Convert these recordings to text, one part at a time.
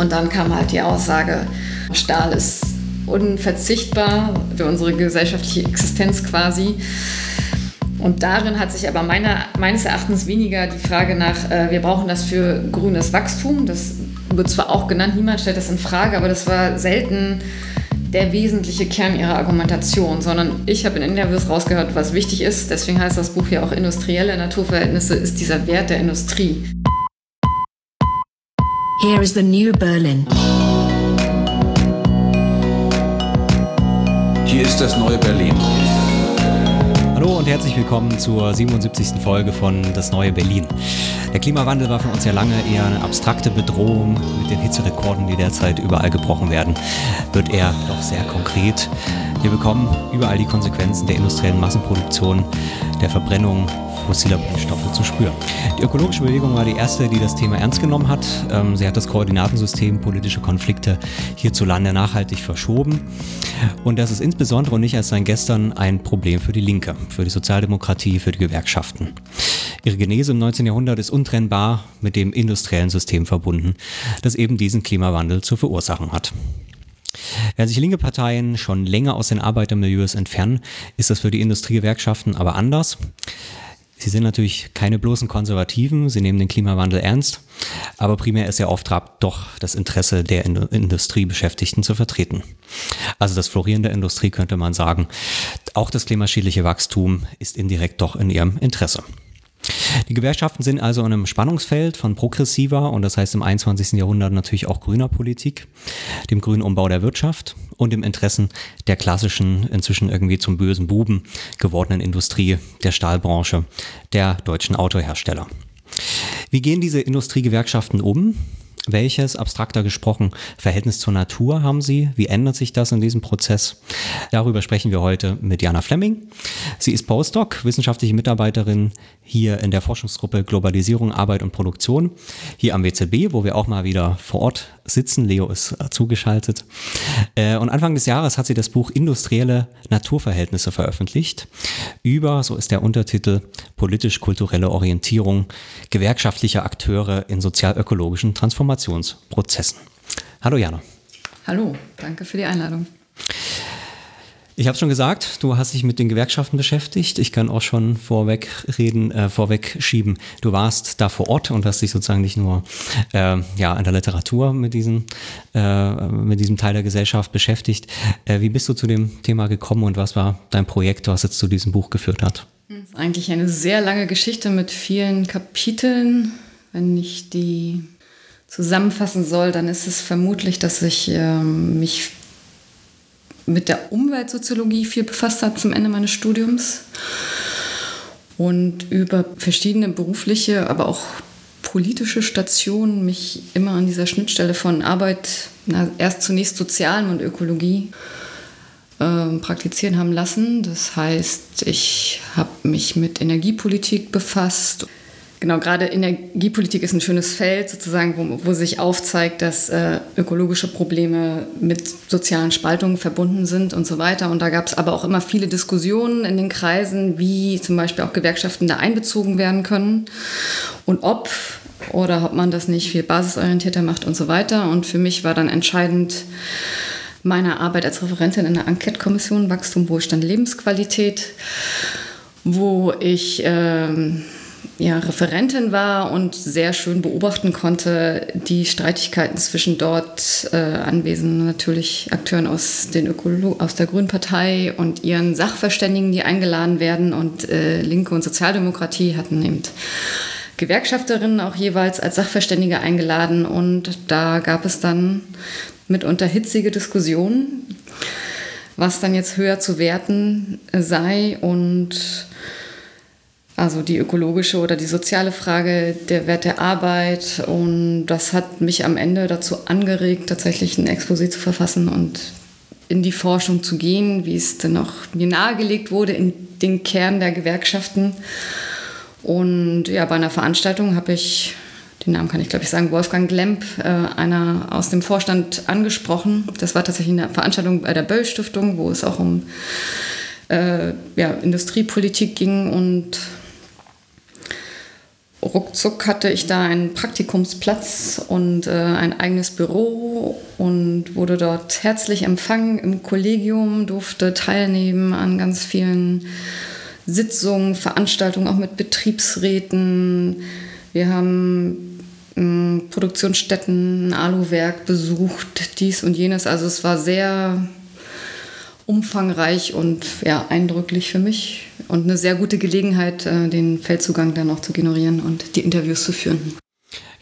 Und dann kam halt die Aussage, Stahl ist unverzichtbar für unsere gesellschaftliche Existenz quasi. Und darin hat sich aber meiner, meines Erachtens weniger die Frage nach, äh, wir brauchen das für grünes Wachstum. Das wird zwar auch genannt, niemand stellt das in Frage, aber das war selten der wesentliche Kern ihrer Argumentation, sondern ich habe in Interviews rausgehört, was wichtig ist, deswegen heißt das Buch ja auch Industrielle Naturverhältnisse, ist dieser Wert der Industrie. Here is the new Berlin. Hier ist das neue Berlin. Hallo und herzlich willkommen zur 77. Folge von Das neue Berlin. Der Klimawandel war für uns ja lange eher eine abstrakte Bedrohung. Mit den Hitzerekorden, die derzeit überall gebrochen werden, wird er doch sehr konkret. Wir bekommen überall die Konsequenzen der industriellen Massenproduktion, der Verbrennung fossiler Brennstoffe zu spüren. Die ökologische Bewegung war die erste, die das Thema ernst genommen hat. Ähm, sie hat das Koordinatensystem politische Konflikte hierzulande nachhaltig verschoben. Und das ist insbesondere und nicht erst seit gestern ein Problem für die Linke, für die Sozialdemokratie, für die Gewerkschaften. Ihre Genese im 19. Jahrhundert ist untrennbar mit dem industriellen System verbunden, das eben diesen Klimawandel zu verursachen hat. Während sich linke Parteien schon länger aus den Arbeitermilieus entfernen, ist das für die Industriegewerkschaften aber anders. Sie sind natürlich keine bloßen Konservativen, sie nehmen den Klimawandel ernst, aber primär ist ihr Auftrag doch das Interesse der Industriebeschäftigten zu vertreten. Also das Florieren der Industrie könnte man sagen, auch das klimaschädliche Wachstum ist indirekt doch in ihrem Interesse. Die Gewerkschaften sind also in einem Spannungsfeld von progressiver und das heißt im 21. Jahrhundert natürlich auch grüner Politik, dem grünen Umbau der Wirtschaft und dem Interessen der klassischen, inzwischen irgendwie zum bösen Buben gewordenen Industrie, der Stahlbranche, der deutschen Autohersteller. Wie gehen diese Industriegewerkschaften um? Welches, abstrakter gesprochen, Verhältnis zur Natur haben Sie? Wie ändert sich das in diesem Prozess? Darüber sprechen wir heute mit Jana Fleming. Sie ist Postdoc, wissenschaftliche Mitarbeiterin hier in der Forschungsgruppe Globalisierung, Arbeit und Produktion, hier am WZB, wo wir auch mal wieder vor Ort sitzen. Leo ist äh, zugeschaltet. Äh, und Anfang des Jahres hat sie das Buch Industrielle Naturverhältnisse veröffentlicht über, so ist der Untertitel, politisch-kulturelle Orientierung gewerkschaftlicher Akteure in sozial-ökologischen Transformationsprozessen. Hallo Jana. Hallo, danke für die Einladung. Ich habe schon gesagt, du hast dich mit den Gewerkschaften beschäftigt. Ich kann auch schon vorweg reden, äh, vorweg schieben. Du warst da vor Ort und hast dich sozusagen nicht nur äh, ja in der Literatur mit diesem äh, mit diesem Teil der Gesellschaft beschäftigt. Äh, wie bist du zu dem Thema gekommen und was war dein Projekt, was jetzt zu diesem Buch geführt hat? Das ist eigentlich eine sehr lange Geschichte mit vielen Kapiteln. Wenn ich die zusammenfassen soll, dann ist es vermutlich, dass ich ähm, mich mit der Umweltsoziologie viel befasst habe zum Ende meines Studiums und über verschiedene berufliche, aber auch politische Stationen mich immer an dieser Schnittstelle von Arbeit, na, erst zunächst Sozialen und Ökologie äh, praktizieren haben lassen. Das heißt, ich habe mich mit Energiepolitik befasst Genau, gerade Energiepolitik ist ein schönes Feld, sozusagen, wo, wo sich aufzeigt, dass äh, ökologische Probleme mit sozialen Spaltungen verbunden sind und so weiter. Und da gab es aber auch immer viele Diskussionen in den Kreisen, wie zum Beispiel auch Gewerkschaften da einbezogen werden können und ob oder ob man das nicht viel basisorientierter macht und so weiter. Und für mich war dann entscheidend meine Arbeit als Referentin in der Enquete-Kommission Wachstum, Wohlstand, Lebensqualität, wo ich... Ähm, ja, Referentin war und sehr schön beobachten konnte, die Streitigkeiten zwischen dort äh, anwesenden natürlich Akteuren aus, den Ökolo aus der Grünen Partei und ihren Sachverständigen, die eingeladen werden. Und äh, Linke und Sozialdemokratie hatten eben Gewerkschafterinnen auch jeweils als Sachverständige eingeladen. Und da gab es dann mitunter hitzige Diskussionen, was dann jetzt höher zu werten sei und also die ökologische oder die soziale Frage, der Wert der Arbeit. Und das hat mich am Ende dazu angeregt, tatsächlich ein Exposé zu verfassen und in die Forschung zu gehen, wie es dann auch mir nahegelegt wurde, in den Kern der Gewerkschaften. Und ja, bei einer Veranstaltung habe ich, den Namen kann ich glaube ich sagen, Wolfgang Lemp, äh, einer aus dem Vorstand angesprochen. Das war tatsächlich eine Veranstaltung bei der Böll Stiftung, wo es auch um äh, ja, Industriepolitik ging und ruckzuck hatte ich da einen Praktikumsplatz und äh, ein eigenes Büro und wurde dort herzlich empfangen im Kollegium, durfte teilnehmen an ganz vielen Sitzungen, Veranstaltungen, auch mit Betriebsräten. Wir haben ähm, Produktionsstätten, ein Aluwerk besucht, dies und jenes. Also es war sehr umfangreich und ja, eindrücklich für mich und eine sehr gute Gelegenheit, äh, den Feldzugang dann noch zu generieren und die Interviews zu führen.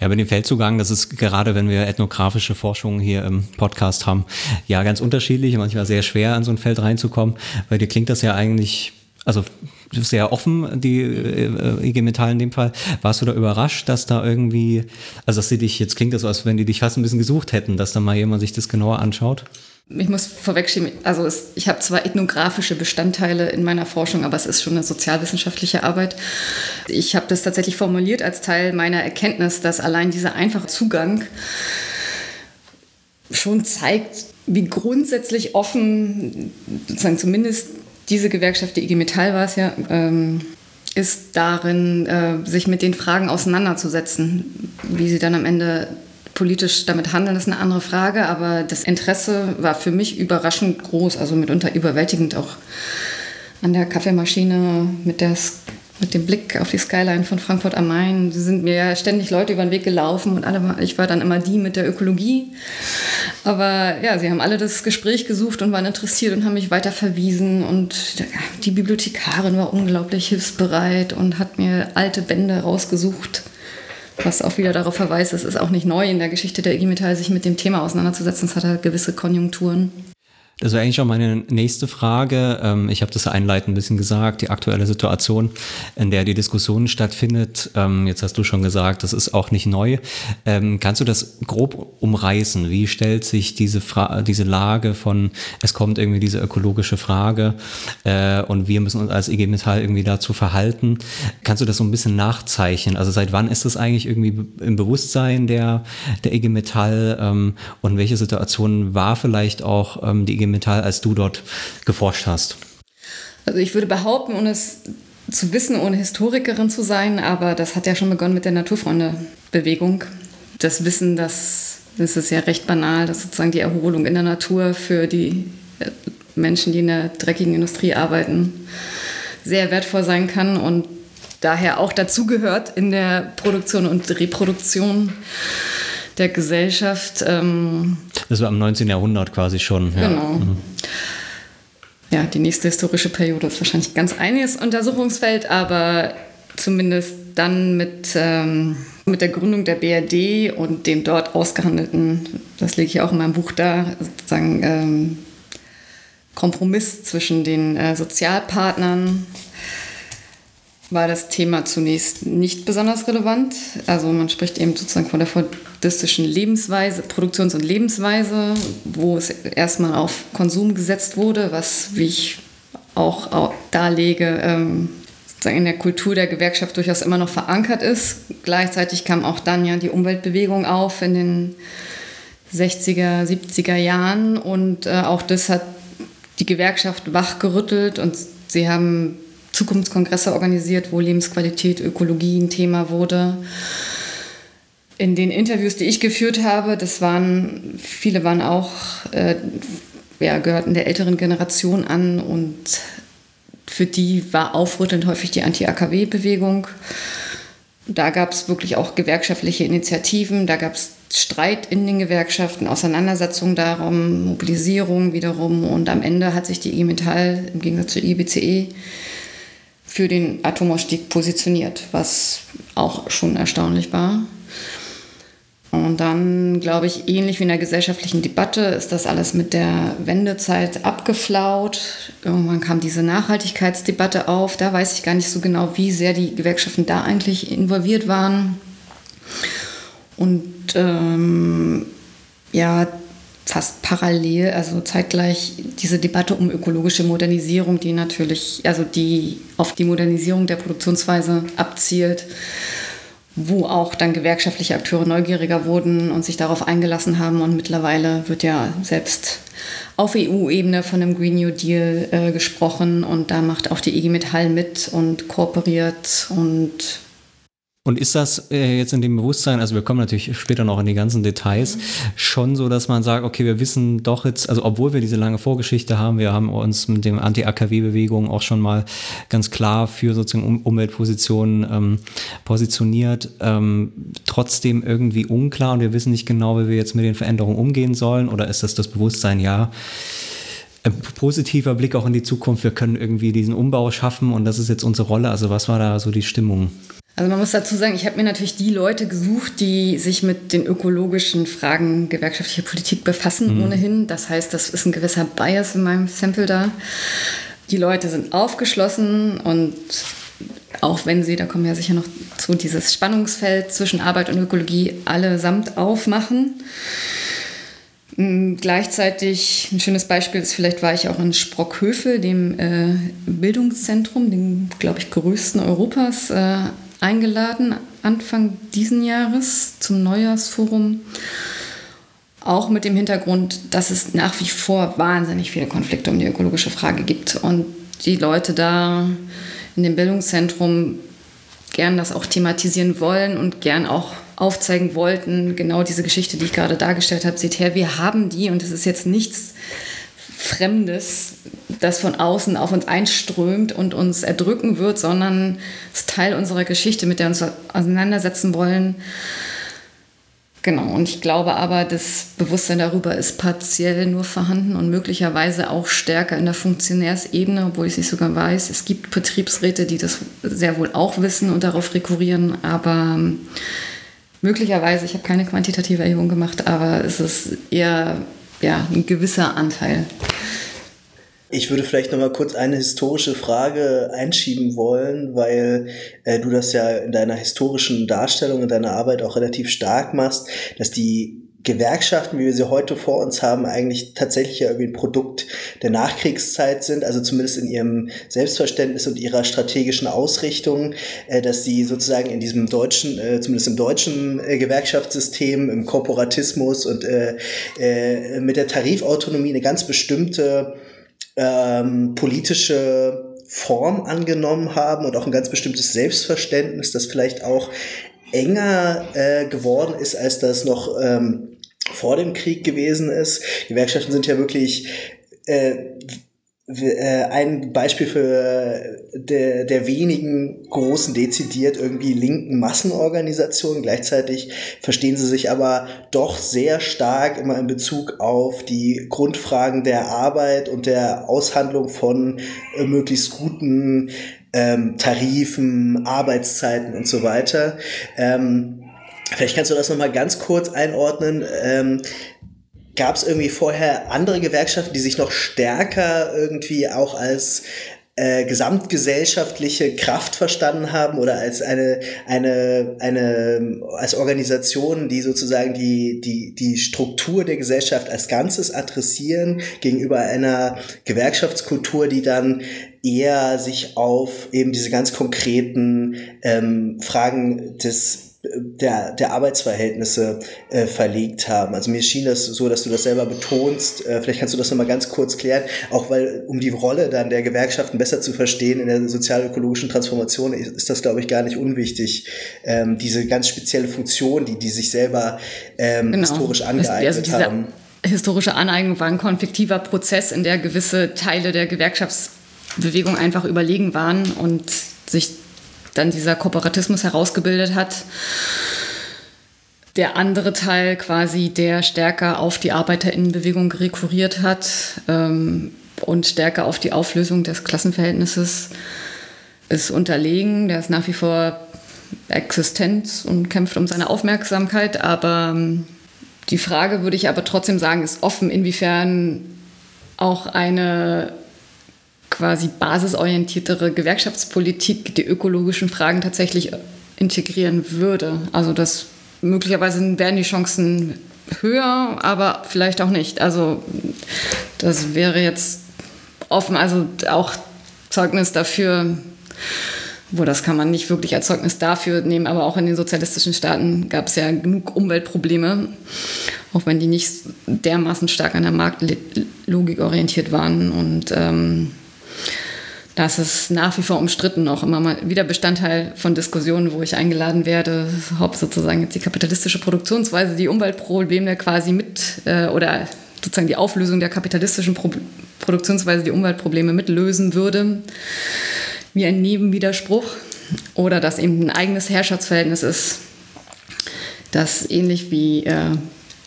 Ja, bei dem Feldzugang, das ist gerade, wenn wir ethnografische Forschungen hier im Podcast haben, ja ganz unterschiedlich, manchmal sehr schwer an so ein Feld reinzukommen, weil dir klingt das ja eigentlich, also sehr offen, die äh, IG Metall in dem Fall. Warst du da überrascht, dass da irgendwie, also dass sie dich, jetzt klingt das so, als wenn die dich fast ein bisschen gesucht hätten, dass da mal jemand sich das genauer anschaut? Ich muss vorwegschieben, also es, ich habe zwar ethnografische Bestandteile in meiner Forschung, aber es ist schon eine sozialwissenschaftliche Arbeit. Ich habe das tatsächlich formuliert als Teil meiner Erkenntnis, dass allein dieser einfache Zugang schon zeigt, wie grundsätzlich offen, sozusagen zumindest diese Gewerkschaft, die IG Metall war es ja, ähm, ist darin, äh, sich mit den Fragen auseinanderzusetzen, wie sie dann am Ende politisch damit handeln, ist eine andere Frage, aber das Interesse war für mich überraschend groß, also mitunter überwältigend auch an der Kaffeemaschine mit, der, mit dem Blick auf die Skyline von Frankfurt am Main. Sie sind mir ständig Leute über den Weg gelaufen und alle, ich war dann immer die mit der Ökologie. Aber ja, sie haben alle das Gespräch gesucht und waren interessiert und haben mich weiter verwiesen. Und die Bibliothekarin war unglaublich hilfsbereit und hat mir alte Bände rausgesucht was auch wieder darauf verweist, es ist auch nicht neu in der Geschichte der IG Metall, sich mit dem Thema auseinanderzusetzen. Es hat halt gewisse Konjunkturen. Das wäre eigentlich auch meine nächste Frage. Ähm, ich habe das einleitend ein bisschen gesagt, die aktuelle Situation, in der die Diskussion stattfindet. Ähm, jetzt hast du schon gesagt, das ist auch nicht neu. Ähm, kannst du das grob umreißen? Wie stellt sich diese, Fra diese Lage von, es kommt irgendwie diese ökologische Frage äh, und wir müssen uns als IG Metall irgendwie dazu verhalten? Kannst du das so ein bisschen nachzeichnen? Also seit wann ist das eigentlich irgendwie im Bewusstsein der, der IG Metall und welche Situation war vielleicht auch die IG Metall, als du dort geforscht hast? Also ich würde behaupten, ohne es zu wissen, ohne Historikerin zu sein, aber das hat ja schon begonnen mit der Naturfreunde-Bewegung. Das Wissen, dass das ist ja recht banal, dass sozusagen die Erholung in der Natur für die äh, Menschen, die in der dreckigen Industrie arbeiten, sehr wertvoll sein kann und daher auch dazugehört in der Produktion und Reproduktion der Gesellschaft. Ähm, das war im 19. Jahrhundert quasi schon. Ja. Genau. Mhm. Ja, die nächste historische Periode ist wahrscheinlich ganz einiges Untersuchungsfeld, aber zumindest dann mit, ähm, mit der Gründung der BRD und dem dort ausgehandelten, das lege ich auch in meinem Buch da, sozusagen ähm, Kompromiss zwischen den äh, Sozialpartnern war das Thema zunächst nicht besonders relevant. Also man spricht eben sozusagen von der fordistischen Lebensweise, Produktions- und Lebensweise, wo es erstmal auf Konsum gesetzt wurde, was, wie ich auch, darlege, ähm, in der Kultur der Gewerkschaft durchaus immer noch verankert ist. Gleichzeitig kam auch dann ja die Umweltbewegung auf in den 60er, 70er Jahren und äh, auch das hat die Gewerkschaft wachgerüttelt und sie haben Zukunftskongresse organisiert, wo Lebensqualität, Ökologie ein Thema wurde. In den Interviews, die ich geführt habe, das waren, viele waren auch, äh, ja, gehörten der älteren Generation an und für die war aufrüttelnd häufig die Anti-AKW-Bewegung. Da gab es wirklich auch gewerkschaftliche Initiativen, da gab es Streit in den Gewerkschaften, Auseinandersetzungen darum, Mobilisierung wiederum und am Ende hat sich die IG Metall im Gegensatz zur IBCE für den Atomausstieg positioniert, was auch schon erstaunlich war. Und dann, glaube ich, ähnlich wie in der gesellschaftlichen Debatte, ist das alles mit der Wendezeit abgeflaut. Irgendwann kam diese Nachhaltigkeitsdebatte auf. Da weiß ich gar nicht so genau, wie sehr die Gewerkschaften da eigentlich involviert waren. Und ähm, ja, fast parallel, also zeitgleich diese Debatte um ökologische Modernisierung, die natürlich, also die auf die Modernisierung der Produktionsweise abzielt, wo auch dann gewerkschaftliche Akteure neugieriger wurden und sich darauf eingelassen haben. Und mittlerweile wird ja selbst auf EU-Ebene von einem Green New Deal äh, gesprochen und da macht auch die IG Metall mit und kooperiert und Und ist das äh, jetzt in dem Bewusstsein, also wir kommen natürlich später noch in die ganzen Details, mhm. schon so, dass man sagt, okay, wir wissen doch jetzt, also obwohl wir diese lange Vorgeschichte haben, wir haben uns mit dem Anti-AKW-Bewegung auch schon mal ganz klar für sozusagen um Umweltpositionen ähm, positioniert, ähm, trotzdem irgendwie unklar und wir wissen nicht genau, wie wir jetzt mit den Veränderungen umgehen sollen oder ist das das Bewusstsein, ja, ein positiver Blick auch in die Zukunft, wir können irgendwie diesen Umbau schaffen und das ist jetzt unsere Rolle. Also was war da so die Stimmung? Also man muss dazu sagen, ich habe mir natürlich die Leute gesucht, die sich mit den ökologischen Fragen gewerkschaftlicher Politik befassen mhm. ohnehin. Das heißt, das ist ein gewisser Bias in meinem Sample da. Die Leute sind aufgeschlossen und auch wenn sie, da kommen wir ja sicher noch zu, dieses Spannungsfeld zwischen Arbeit und Ökologie allesamt aufmachen. Mm, gleichzeitig ein schönes Beispiel ist, vielleicht war ich auch in Sprockhövel, dem äh, Bildungszentrum, dem, glaube ich, größten Europas, äh, eingeladen, Anfang diesen Jahres zum Neujahrsforum. Auch mit dem Hintergrund, dass es nach wie vor wahnsinnig viele Konflikte um die ökologische Frage gibt und die Leute da in dem Bildungszentrum gern das auch thematisieren wollen und gern auch aufzeigen wollten, genau diese Geschichte, die ich gerade dargestellt habe, seht her, wir haben die und es ist jetzt nichts Fremdes, das von außen auf uns einströmt und uns erdrücken wird, sondern es ist Teil unserer Geschichte, mit der wir uns auseinandersetzen wollen. Genau, und ich glaube aber, das Bewusstsein darüber ist partiell nur vorhanden und möglicherweise auch stärker in der Funktionärsebene, obwohl ich es nicht sogar weiß. Es gibt Betriebsräte, die das sehr wohl auch wissen und darauf rekurrieren, aber möglicherweise, ich habe keine quantitative Erhebung gemacht, aber es ist eher ja, ein gewisser Anteil. Ich würde vielleicht noch mal kurz eine historische Frage einschieben wollen, weil äh, du das ja in deiner historischen Darstellung, in deiner Arbeit auch relativ stark machst, dass die Gewerkschaften, wie wir sie heute vor uns haben, eigentlich tatsächlich ja irgendwie ein Produkt der Nachkriegszeit sind, also zumindest in ihrem Selbstverständnis und ihrer strategischen Ausrichtung, äh, dass sie sozusagen in diesem deutschen, äh, zumindest im deutschen äh, Gewerkschaftssystem, im Korporatismus und mit der Tarifautonomie eine ganz bestimmte ähm, politische Form angenommen haben und auch ein ganz bestimmtes Selbstverständnis, das vielleicht auch enger äh, geworden ist, als das noch ähm, vor dem Krieg gewesen ist. Gewerkschaften sind ja wirklich äh, äh, ein Beispiel für der, der wenigen großen, dezidiert irgendwie linken Massenorganisationen. Gleichzeitig verstehen sie sich aber doch sehr stark immer in Bezug auf die Grundfragen der Arbeit und der Aushandlung von äh, möglichst guten ähm, Tarifen, Arbeitszeiten und so weiter. Ähm, vielleicht kannst du das nochmal ganz kurz einordnen. Ähm, Gab es irgendwie vorher andere Gewerkschaften, die sich noch stärker irgendwie auch als äh, gesamtgesellschaftliche Kraft verstanden haben oder als eine, eine, eine, als Organisation, die sozusagen die, die, die Struktur der Gesellschaft als Ganzes adressieren gegenüber einer Gewerkschaftskultur, die dann eher sich auf eben diese ganz konkreten ähm, Fragen des der, der Arbeitsverhältnisse äh, verlegt haben. Also mir schien das so, dass du das selber betonst. Äh, vielleicht kannst du das nochmal ganz kurz klären, auch weil, um die Rolle dann der Gewerkschaften besser zu verstehen in der sozialökologischen Transformation, ist, ist das, glaube ich, gar nicht unwichtig. Ähm, diese ganz spezielle Funktion, die die sich selber ähm, genau. historisch angeeignet also haben. Historische Aneignung war ein konfliktiver Prozess, in der gewisse Teile der Gewerkschaftsbewegung einfach überlegen waren und sich dann dieser Kooperatismus herausgebildet hat. Der andere Teil quasi, der stärker auf die Arbeiterinnenbewegung rekurriert hat ähm, und stärker auf die Auflösung des Klassenverhältnisses ist unterlegen. Der ist nach wie vor existent und kämpft um seine Aufmerksamkeit. Aber ähm, die Frage würde ich aber trotzdem sagen, ist offen, inwiefern auch eine quasi basisorientiertere Gewerkschaftspolitik die ökologischen Fragen tatsächlich integrieren würde. Also das möglicherweise wären die Chancen höher, aber vielleicht auch nicht. Also das wäre jetzt offen, also auch Zeugnis dafür, wo das kann man nicht wirklich als Zeugnis dafür nehmen, aber auch in den sozialistischen Staaten gab es ja genug Umweltprobleme, auch wenn die nicht dermaßen stark an der Marktlogik orientiert waren und ähm, Das ist nach wie vor umstritten noch immer mal wieder Bestandteil von Diskussionen, wo ich eingeladen werde. Haupt sozusagen jetzt die kapitalistische Produktionsweise, die Umweltprobleme quasi mit äh, oder sozusagen die Auflösung der kapitalistischen Pro Produktionsweise die Umweltprobleme mitlösen würde. Wie ein Nebenwiderspruch. Oder dass eben ein eigenes Herrschaftsverhältnis ist, das ähnlich wie äh,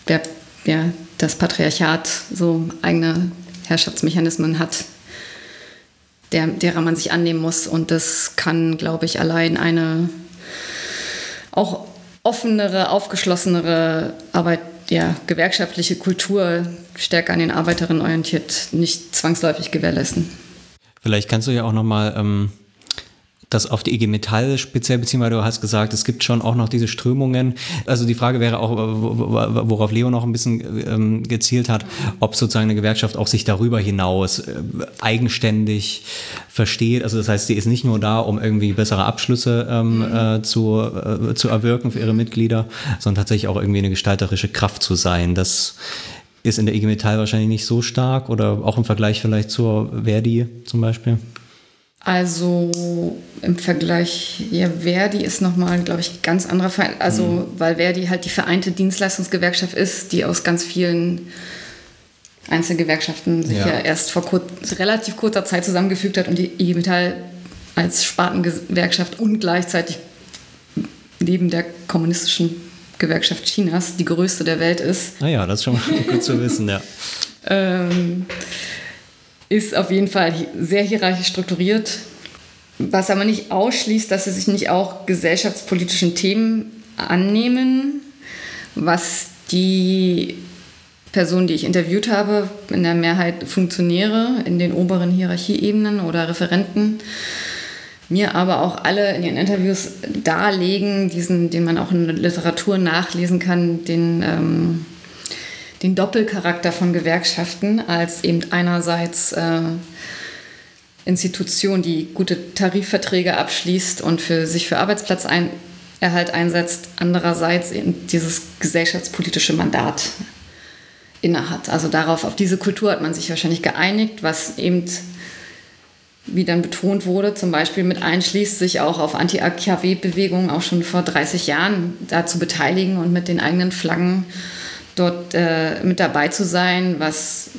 der, ja, das Patriarchat so eigene Herrschaftsmechanismen hat, der, derer man sich annehmen muss. Und das kann, glaube ich, allein eine auch offenere, aufgeschlossenere Arbeit, ja, gewerkschaftliche Kultur stärker an den Arbeiterinnen orientiert, nicht zwangsläufig gewährleisten. Vielleicht kannst du ja auch nochmal ähm, das auf die IG Metall speziell beziehen, weil du hast gesagt, es gibt schon auch noch diese Strömungen. Also die Frage wäre auch, worauf Leo noch ein bisschen ähm, gezielt hat, ob sozusagen eine Gewerkschaft auch sich darüber hinaus äh, eigenständig versteht. Also das heißt, sie ist nicht nur da, um irgendwie bessere Abschlüsse ähm, mhm. äh, zu, äh, zu erwirken für ihre Mitglieder, sondern tatsächlich auch irgendwie eine gestalterische Kraft zu sein. Das ist in der IG Metall wahrscheinlich nicht so stark oder auch im Vergleich vielleicht zur Verdi zum Beispiel. Also im Vergleich, ja, Verdi ist nochmal, glaube ich, ganz anderer Verein. Also, mhm. weil Verdi halt die vereinte Dienstleistungsgewerkschaft ist, die aus ganz vielen Einzelgewerkschaften sich ja, ja erst vor kur relativ kurzer Zeit zusammengefügt hat und die IG Metall als Spartengewerkschaft und gleichzeitig neben der kommunistischen Gewerkschaft Chinas die größte der Welt ist. Naja, das ist schon mal gut zu wissen, ja. ähm, ist auf jeden Fall sehr hierarchisch strukturiert, was aber nicht ausschließt, dass sie sich nicht auch gesellschaftspolitischen Themen annehmen, was die Personen, die ich interviewt habe, in der Mehrheit Funktionäre in den oberen Hierarchieebenen oder Referenten, mir aber auch alle in ihren Interviews darlegen, diesen, den man auch in der Literatur nachlesen kann, den ähm, den Doppelcharakter von Gewerkschaften als eben einerseits äh, Institution, die gute Tarifverträge abschließt und für sich für Arbeitsplatzerhalt einsetzt, andererseits eben dieses gesellschaftspolitische Mandat innehat. Also darauf, auf diese Kultur hat man sich wahrscheinlich geeinigt, was eben, wie dann betont wurde, zum Beispiel mit einschließt, sich auch auf Anti-AKW-Bewegungen auch schon vor 30 Jahren da zu beteiligen und mit den eigenen Flaggen dort äh, mit dabei zu sein, was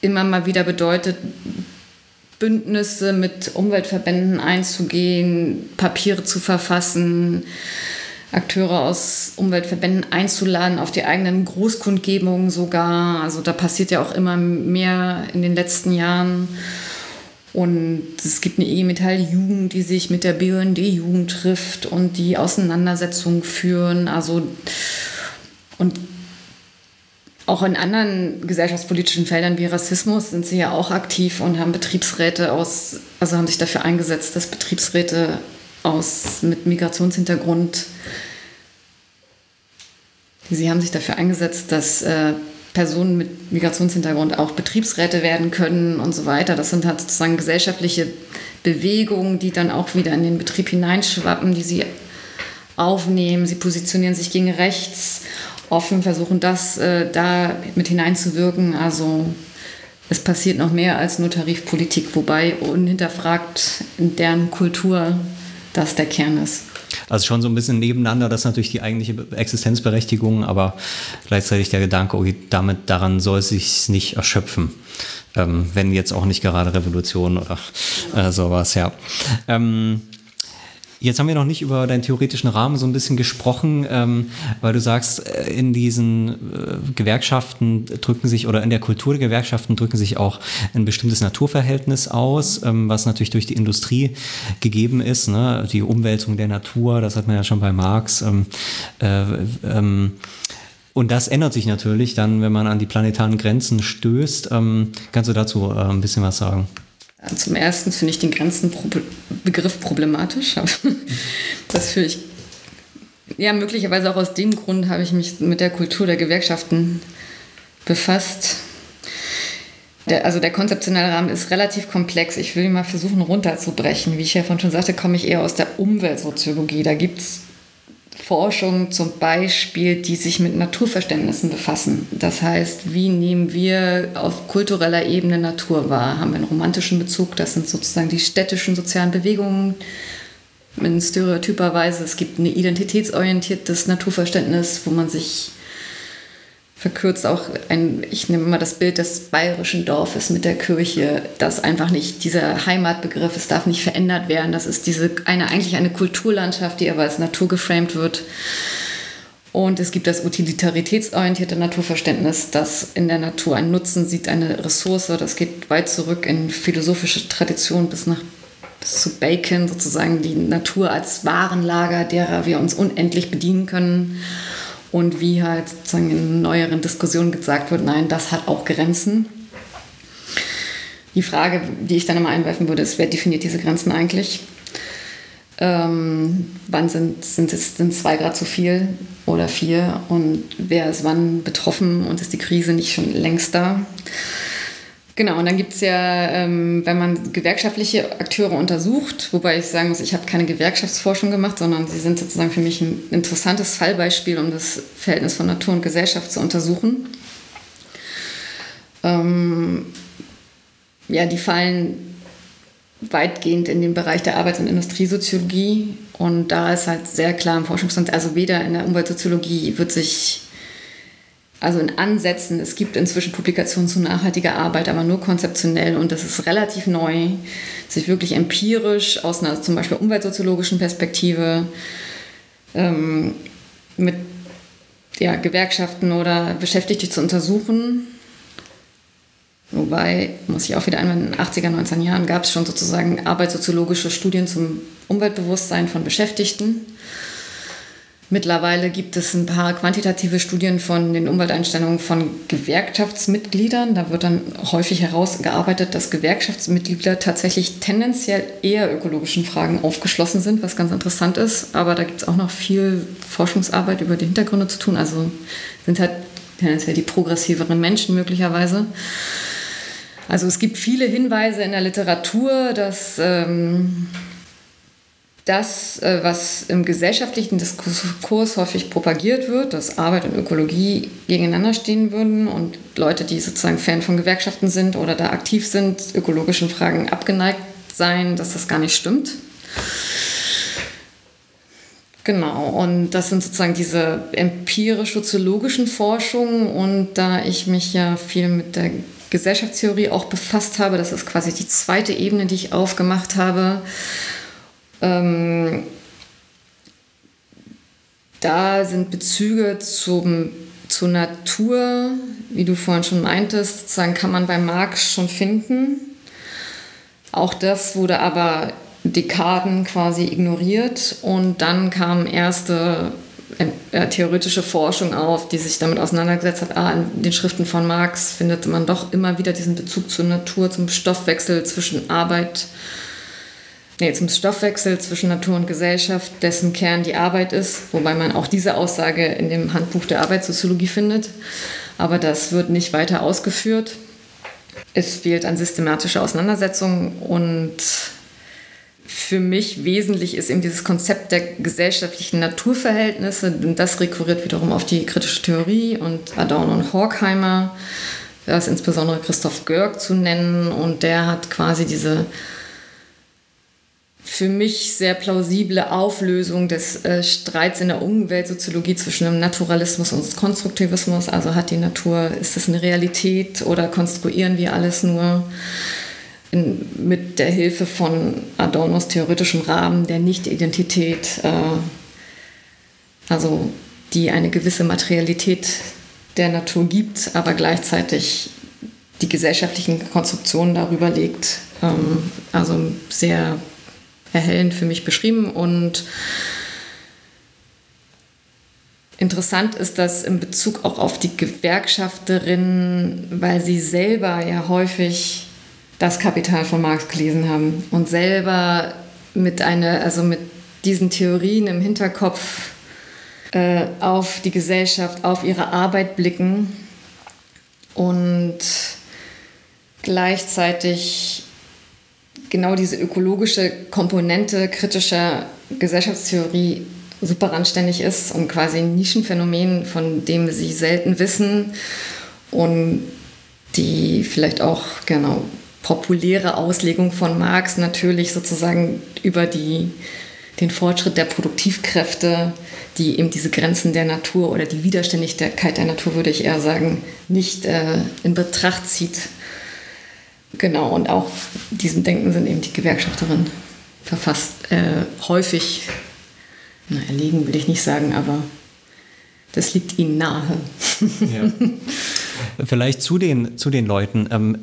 immer mal wieder bedeutet, Bündnisse mit Umweltverbänden einzugehen, Papiere zu verfassen, Akteure aus Umweltverbänden einzuladen, auf die eigenen Großkundgebungen sogar. Also da passiert ja auch immer mehr in den letzten Jahren. Und es gibt eine E-Metall-Jugend, die sich mit der BUND-Jugend trifft und die Auseinandersetzungen führen. Also und auch in anderen gesellschaftspolitischen Feldern wie Rassismus sind sie ja auch aktiv und haben Betriebsräte aus, also haben sich dafür eingesetzt, dass Betriebsräte aus mit Migrationshintergrund, sie haben sich dafür eingesetzt, dass äh, Personen mit Migrationshintergrund auch Betriebsräte werden können und so weiter. Das sind halt sozusagen gesellschaftliche Bewegungen, die dann auch wieder in den Betrieb hineinschwappen, die sie aufnehmen. Sie positionieren sich gegen rechts offen versuchen, das äh, da mit hineinzuwirken. Also es passiert noch mehr als nur Tarifpolitik, wobei unhinterfragt in deren Kultur das der Kern ist. Also schon so ein bisschen nebeneinander, das ist natürlich die eigentliche Existenzberechtigung, aber gleichzeitig der Gedanke, okay, damit daran soll es sich nicht erschöpfen. Ähm, wenn jetzt auch nicht gerade Revolution oder äh, sowas, ja. Ähm, Jetzt haben wir noch nicht über deinen theoretischen Rahmen so ein bisschen gesprochen, ähm, weil du sagst, äh, in diesen äh, Gewerkschaften drücken sich oder in der Kultur der Gewerkschaften drücken sich auch ein bestimmtes Naturverhältnis aus, ähm, was natürlich durch die Industrie gegeben ist. Ne? Die Umwälzung der Natur, das hat man ja schon bei Marx. Ähm, äh, ähm, und das ändert sich natürlich dann, wenn man an die planetaren Grenzen stößt. Ähm, kannst du dazu äh, ein bisschen was sagen? Zum ersten finde ich den Grenzenbegriff problematisch. das fühle ich. Ja, möglicherweise auch aus dem Grund habe ich mich mit der Kultur der Gewerkschaften befasst. Der, also der konzeptionelle Rahmen ist relativ komplex. Ich will ihn mal versuchen runterzubrechen. Wie ich ja vorhin schon sagte, komme ich eher aus der Umweltsoziologie. Da gibt es Forschung zum Beispiel, die sich mit Naturverständnissen befassen. Das heißt, wie nehmen wir auf kultureller Ebene Natur wahr? Haben wir einen romantischen Bezug? Das sind sozusagen die städtischen sozialen Bewegungen in stereotyper Weise. Es gibt ein identitätsorientiertes Naturverständnis, wo man sich verkürzt auch ein, ich nehme mal das Bild des bayerischen Dorfes mit der Kirche, das einfach nicht dieser Heimatbegriff, es darf nicht verändert werden. Das ist diese eine eigentlich eine Kulturlandschaft, die aber als Natur geframed wird. Und es gibt das utilitaritätsorientierte Naturverständnis, das in der Natur einen Nutzen sieht, eine Ressource. Das geht weit zurück in philosophische Tradition bis nach bis zu Bacon sozusagen die Natur als Warenlager, derer wir uns unendlich bedienen können und wie halt sozusagen in neueren Diskussionen gesagt wird, nein, das hat auch Grenzen. Die Frage, die ich dann immer einwerfen würde, ist, wer definiert diese Grenzen eigentlich? Ähm, wann sind, sind es sind zwei Grad zu viel oder vier und wer ist wann betroffen und ist die Krise nicht schon längst da? Genau, und dann gibt es ja, ähm, wenn man gewerkschaftliche Akteure untersucht, wobei ich sagen muss, ich habe keine Gewerkschaftsforschung gemacht, sondern sie sind sozusagen für mich ein interessantes Fallbeispiel, um das Verhältnis von Natur und Gesellschaft zu untersuchen. Ähm, ja, die fallen weitgehend in den Bereich der Arbeits- und Industriesoziologie und da ist halt sehr klar im Forschungsstand, also weder in der Umweltsoziologie wird sich also in Ansätzen. Es gibt inzwischen Publikationen zu nachhaltiger Arbeit, aber nur konzeptionell und das ist relativ neu, sich wirklich empirisch aus einer zum Beispiel umweltsoziologischen Perspektive ähm, mit ja, Gewerkschaften oder Beschäftigte zu untersuchen. Wobei, muss ich auch wieder einmal in den 80er, 90er Jahren gab es schon sozusagen arbeitssoziologische Studien zum Umweltbewusstsein von Beschäftigten. Mittlerweile gibt es ein paar quantitative Studien von den Umwelteinstellungen von Gewerkschaftsmitgliedern. Da wird dann häufig herausgearbeitet, dass Gewerkschaftsmitglieder tatsächlich tendenziell eher ökologischen Fragen aufgeschlossen sind, was ganz interessant ist. Aber da gibt es auch noch viel Forschungsarbeit über die Hintergründe zu tun. Also sind halt tendenziell die progressiveren Menschen möglicherweise. Also es gibt viele Hinweise in der Literatur, dass ähm, das, äh, was im gesellschaftlichen Diskurs häufig propagiert wird, dass Arbeit und Ökologie gegeneinander stehen würden und Leute, die sozusagen Fan von Gewerkschaften sind oder da aktiv sind, ökologischen Fragen abgeneigt seien, dass das gar nicht stimmt. Genau, und das sind sozusagen diese empirisch-soziologischen Forschungen und da ich mich ja viel mit der Gesellschaftstheorie auch befasst habe, das ist quasi die zweite Ebene, die ich aufgemacht habe, ähm, da sind Bezüge zum, zur Natur, wie du vorhin schon meintest, sozusagen kann man bei Marx schon finden. Auch das wurde aber Dekaden quasi ignoriert und dann kam erste äh, theoretische Forschung auf, die sich damit auseinandergesetzt hat. Ah, in den Schriften von Marx findet man doch immer wieder diesen Bezug zur Natur, zum Stoffwechsel zwischen Arbeit und nee, zum Stoffwechsel zwischen Natur und Gesellschaft, dessen Kern die Arbeit ist, wobei man auch diese Aussage in dem Handbuch der Arbeitssoziologie findet. Aber das wird nicht weiter ausgeführt. Es fehlt an systematischer Auseinandersetzung und für mich wesentlich ist eben dieses Konzept der gesellschaftlichen Naturverhältnisse. Und das rekurriert wiederum auf die kritische Theorie und Adorno und Horkheimer. Da ist insbesondere Christoph Görg zu nennen und der hat quasi diese für mich sehr plausible Auflösung des äh, Streits in der Umweltsoziologie zwischen dem Naturalismus und Konstruktivismus. Also hat die Natur, ist das eine Realität oder konstruieren wir alles nur in, mit der Hilfe von Adornos theoretischem Rahmen der Nicht-Identität, äh, also die eine gewisse Materialität der Natur gibt, aber gleichzeitig die gesellschaftlichen Konstruktionen darüber legt. Ähm, also sehr erhellend für mich beschrieben. Und Interessant ist das in Bezug auch auf die Gewerkschafterinnen, weil sie selber ja häufig das Kapital von Marx gelesen haben und selber mit einer, also mit diesen Theorien im Hinterkopf äh, auf die Gesellschaft, auf ihre Arbeit blicken und gleichzeitig genau diese ökologische Komponente kritischer Gesellschaftstheorie super randständig ist und quasi ein Nischenphänomen, von dem sie selten wissen und die vielleicht auch genau populäre Auslegung von Marx natürlich sozusagen über die, den Fortschritt der Produktivkräfte, die eben diese Grenzen der Natur oder die Widerständigkeit der Natur, würde ich eher sagen, nicht äh, in Betracht zieht. Genau, und auch diesem Denken sind eben die Gewerkschafterinnen verfasst, äh, häufig, na, erlegen will ich nicht sagen, aber das liegt ihnen nahe. Ja. Vielleicht zu den, zu den Leuten. Ähm,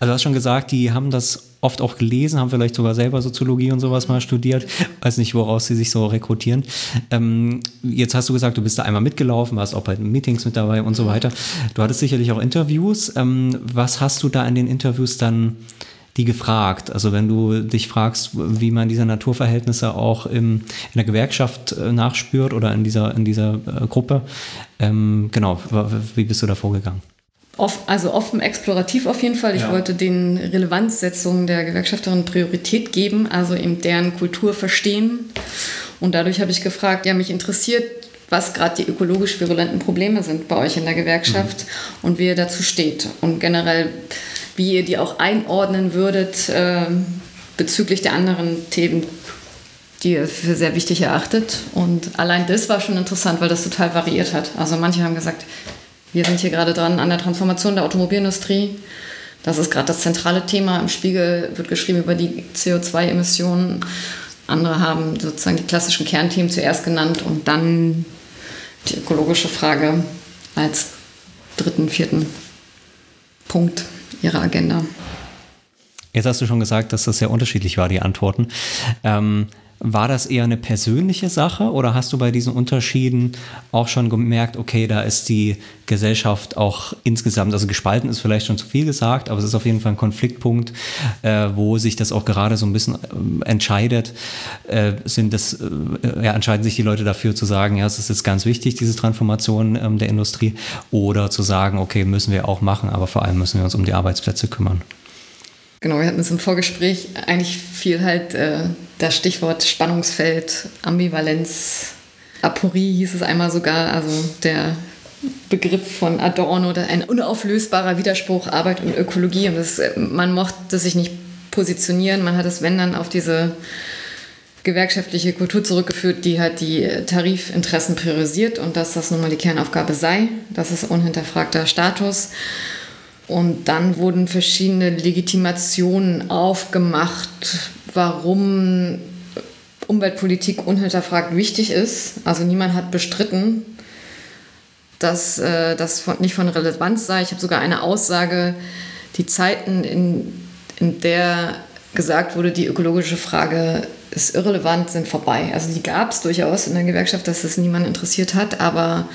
also du hast schon gesagt, die haben das oft auch gelesen, haben vielleicht sogar selber Soziologie und sowas mal studiert. Weiß nicht, woraus sie sich so rekrutieren. Ähm, jetzt hast du gesagt, du bist da einmal mitgelaufen, warst auch bei Meetings mit dabei und so weiter. Du hattest sicherlich auch Interviews. Ähm, was hast du da in den Interviews dann die gefragt? Also wenn du dich fragst, wie man diese Naturverhältnisse auch im, in der Gewerkschaft äh, nachspürt oder in dieser, in dieser äh, Gruppe, ähm, genau, wie bist du da vorgegangen? also offen explorativ auf jeden Fall. Ich ja. wollte den Relevanzsetzungen der Gewerkschafterinnen Priorität geben, also eben deren Kultur verstehen. Und dadurch habe ich gefragt, ja, mich interessiert, was gerade die ökologisch virulenten Probleme sind bei euch in der Gewerkschaft mhm. und wie ihr dazu steht. Und generell wie ihr die auch einordnen würdet äh, bezüglich der anderen Themen, die ihr für sehr wichtig erachtet. Und allein das war schon interessant, weil das total variiert hat. Also manche haben gesagt, wir sind hier gerade dran an der Transformation der Automobilindustrie. Das ist gerade das zentrale Thema. Im Spiegel wird geschrieben über die CO2-Emissionen. Andere haben sozusagen die klassischen Kernthemen zuerst genannt und dann die ökologische Frage als dritten, vierten Punkt ihrer Agenda. Jetzt hast du schon gesagt, dass das sehr unterschiedlich war, die Antworten. Ähm, war das eher eine persönliche Sache oder hast du bei diesen Unterschieden auch schon gemerkt, okay, da ist die Gesellschaft auch insgesamt, also gespalten ist vielleicht schon zu viel gesagt, aber es ist auf jeden Fall ein Konfliktpunkt, äh, wo sich das auch gerade so ein bisschen äh, entscheidet. Äh, sind das, äh, ja, entscheiden sich die Leute dafür zu sagen, ja, es ist jetzt ganz wichtig, diese Transformation ähm, der Industrie, oder zu sagen, okay, müssen wir auch machen, aber vor allem müssen wir uns um die Arbeitsplätze kümmern. Genau, wir hatten es im Vorgespräch eigentlich viel halt äh, das Stichwort Spannungsfeld, Ambivalenz, Aporie hieß es einmal sogar, also der Begriff von Adorno, ein unauflösbarer Widerspruch Arbeit und Ökologie. Und das, man mochte sich nicht positionieren, man hat es, wenn dann, auf diese gewerkschaftliche Kultur zurückgeführt, die halt die Tarifinteressen priorisiert und dass das nun mal die Kernaufgabe sei. Das ist unhinterfragter Status. Und dann wurden verschiedene Legitimationen aufgemacht, warum Umweltpolitik unhinterfragt wichtig ist. Also niemand hat bestritten, dass äh, das von, nicht von Relevanz sei. Ich habe sogar eine Aussage, die Zeiten, in, in der gesagt wurde, die ökologische Frage ist irrelevant, sind vorbei. Also die gab es durchaus in der Gewerkschaft, dass es niemand interessiert hat, aber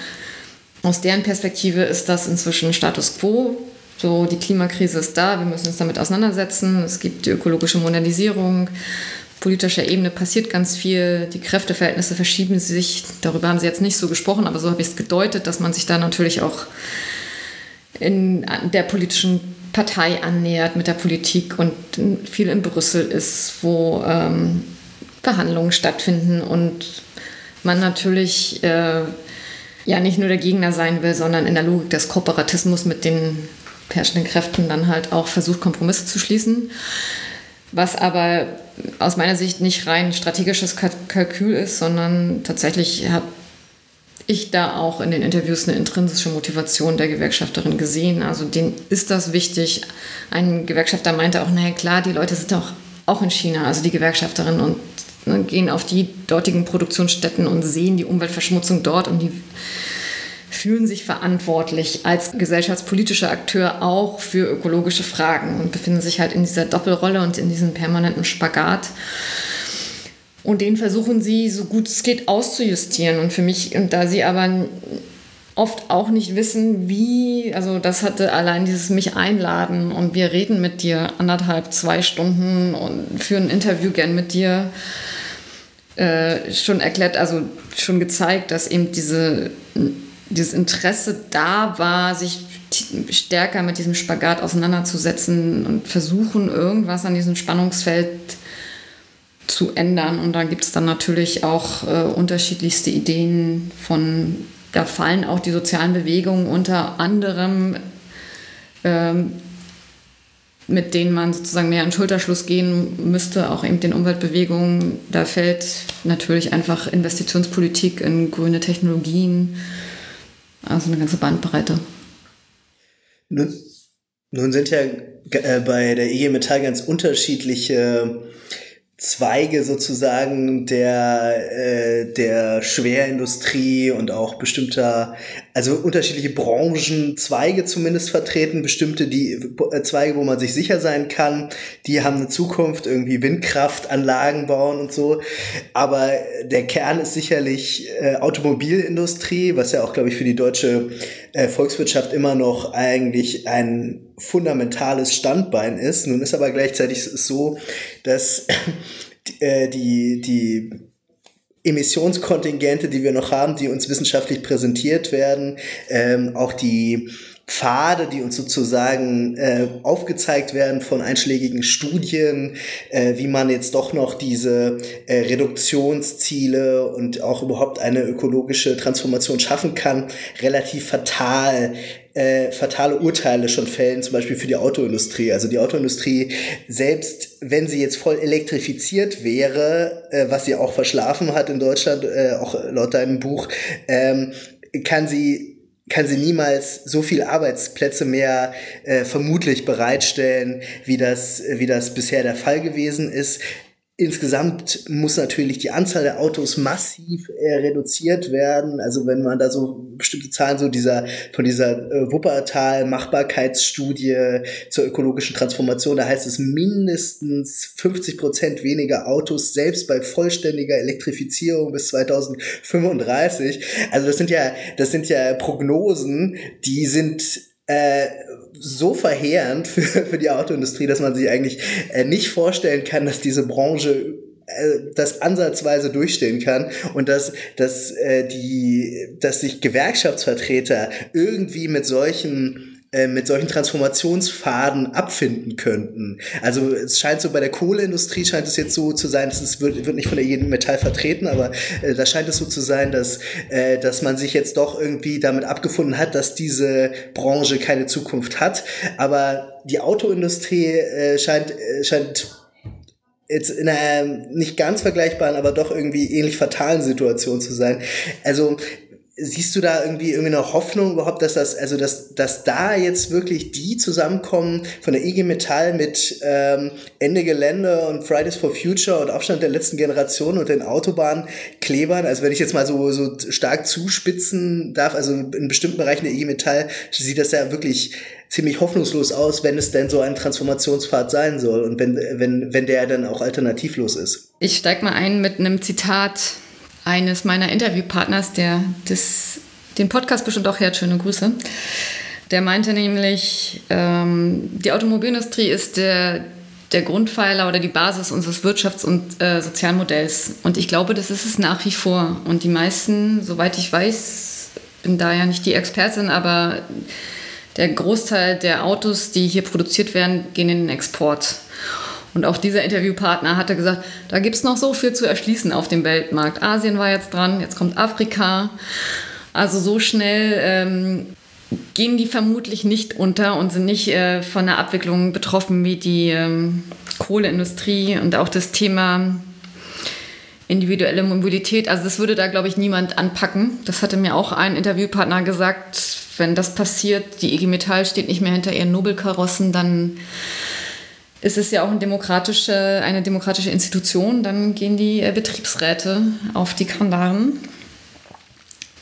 aus deren Perspektive ist das inzwischen Status quo. So, die Klimakrise ist da, wir müssen uns damit auseinandersetzen. Es gibt die ökologische Modernisierung. Politischer Ebene passiert ganz viel, die Kräfteverhältnisse verschieben sich. Darüber haben Sie jetzt nicht so gesprochen, aber so habe ich es gedeutet, dass man sich da natürlich auch in der politischen Partei annähert mit der Politik und viel in Brüssel ist, wo ähm, Verhandlungen stattfinden und man natürlich äh, ja nicht nur der Gegner sein will, sondern in der Logik des Kooperatismus mit den herrschenden Kräften dann halt auch versucht, Kompromisse zu schließen. Was aber aus meiner Sicht nicht rein strategisches Kalkül ist, sondern tatsächlich habe ich da auch in den Interviews eine intrinsische Motivation der Gewerkschafterin gesehen. Also denen ist das wichtig. Ein Gewerkschafter meinte auch, naja klar, die Leute sind auch, auch in China, also die Gewerkschafterinnen und ne, gehen auf die dortigen Produktionsstätten und sehen die Umweltverschmutzung dort und die fühlen sich verantwortlich als gesellschaftspolitischer Akteur auch für ökologische Fragen und befinden sich halt in dieser Doppelrolle und in diesem permanenten Spagat. Und den versuchen sie, so gut es geht, auszujustieren. Und für mich, und da sie aber oft auch nicht wissen, wie, also das hatte allein dieses mich einladen und wir reden mit dir anderthalb, zwei Stunden und für ein Interview gern mit dir, äh, schon erklärt, also schon gezeigt, dass eben diese dieses Interesse da war, sich stärker mit diesem Spagat auseinanderzusetzen und versuchen, irgendwas an diesem Spannungsfeld zu ändern. Und da gibt es dann natürlich auch äh, unterschiedlichste Ideen von, da fallen auch die sozialen Bewegungen unter anderem, ähm, mit denen man sozusagen mehr in Schulterschluss gehen müsste, auch eben den Umweltbewegungen. Da fällt natürlich einfach Investitionspolitik in grüne Technologien, also eine ganze Bandbreite. Nun, nun sind ja äh, bei der IG Metall ganz unterschiedliche Zweige sozusagen der, äh, der Schwerindustrie und auch bestimmter, also unterschiedliche Branchenzweige zumindest vertreten, bestimmte die äh, Zweige, wo man sich sicher sein kann, die haben eine Zukunft, irgendwie Windkraftanlagen bauen und so. Aber der Kern ist sicherlich äh, Automobilindustrie, was ja auch, glaube ich, für die deutsche äh, Volkswirtschaft immer noch eigentlich ein fundamentales Standbein ist. Nun ist aber gleichzeitig so, dass äh, die, die Emissionskontingente, die wir noch haben, die uns wissenschaftlich präsentiert werden, ähm, auch die Pfade, die uns sozusagen äh, aufgezeigt werden von einschlägigen Studien, äh, wie man jetzt doch noch diese äh, Reduktionsziele und auch überhaupt eine ökologische Transformation schaffen kann, relativ fatal äh, fatale Urteile schon fällen, zum Beispiel für die Autoindustrie. Also die Autoindustrie, selbst wenn sie jetzt voll elektrifiziert wäre, äh, was sie auch verschlafen hat in Deutschland, äh, auch laut deinem Buch, ähm, kann sie kann sie niemals so viel Arbeitsplätze mehr äh, vermutlich bereitstellen, wie das, wie das bisher der Fall gewesen ist. Insgesamt muss natürlich die Anzahl der Autos massiv äh, reduziert werden. Also wenn man da so bestimmte Zahlen so dieser von dieser äh, Wuppertal Machbarkeitsstudie zur ökologischen Transformation, da heißt es mindestens 50 Prozent weniger Autos selbst bei vollständiger Elektrifizierung bis 2035. Also das sind ja das sind ja Prognosen, die sind äh, so verheerend für, für die Autoindustrie, dass man sich eigentlich äh, nicht vorstellen kann, dass diese Branche äh, das ansatzweise durchstehen kann und dass, dass, äh, die, dass sich Gewerkschaftsvertreter irgendwie mit solchen äh, mit solchen Transformationsfaden abfinden könnten. Also es scheint so bei der Kohleindustrie scheint es jetzt so zu sein, dass es wird, wird nicht von der jeden Metall vertreten, aber äh, da scheint es so zu sein, dass, äh, dass man sich jetzt doch irgendwie damit abgefunden hat, dass diese Branche keine Zukunft hat. Aber die Autoindustrie äh, scheint, äh, scheint jetzt in einer nicht ganz vergleichbaren, aber doch irgendwie ähnlich fatalen Situation zu sein. Also siehst du da irgendwie irgendwie eine Hoffnung überhaupt, dass das, also dass, dass da jetzt wirklich die zusammenkommen von der IG Metall mit ähm, Ende Gelände und Fridays for Future und Aufstand der letzten Generation und den Autobahnklebern? Also wenn ich jetzt mal so, so stark zuspitzen darf, also in bestimmten Bereichen der IG Metall sieht das ja wirklich ziemlich hoffnungslos aus, wenn es denn so ein Transformationspfad sein soll und wenn, wenn, wenn der dann auch alternativlos ist. Ich steig mal ein mit einem Zitat eines meiner Interviewpartners, der das, den Podcast bestimmt auch hört, schöne Grüße. Der meinte nämlich, ähm, die Automobilindustrie ist der, der Grundpfeiler oder die Basis unseres Wirtschafts- und äh, Sozialmodells. Und ich glaube, das ist es nach wie vor. Und die meisten, soweit ich weiß, bin da ja nicht die Expertin, aber der Großteil der Autos, die hier produziert werden, gehen in den Export. Und auch dieser Interviewpartner hatte gesagt, da gibt es noch so viel zu erschließen auf dem Weltmarkt. Asien war jetzt dran, jetzt kommt Afrika. Also so schnell ähm, gehen die vermutlich nicht unter und sind nicht äh, von der Abwicklung betroffen wie die ähm, Kohleindustrie und auch das Thema individuelle Mobilität. Also das würde da, glaube ich, niemand anpacken. Das hatte mir auch ein Interviewpartner gesagt, wenn das passiert, die IG Metall steht nicht mehr hinter ihren Nobelkarossen, dann ist es ja auch eine demokratische, eine demokratische Institution, dann gehen die äh, Betriebsräte auf die Kandaren.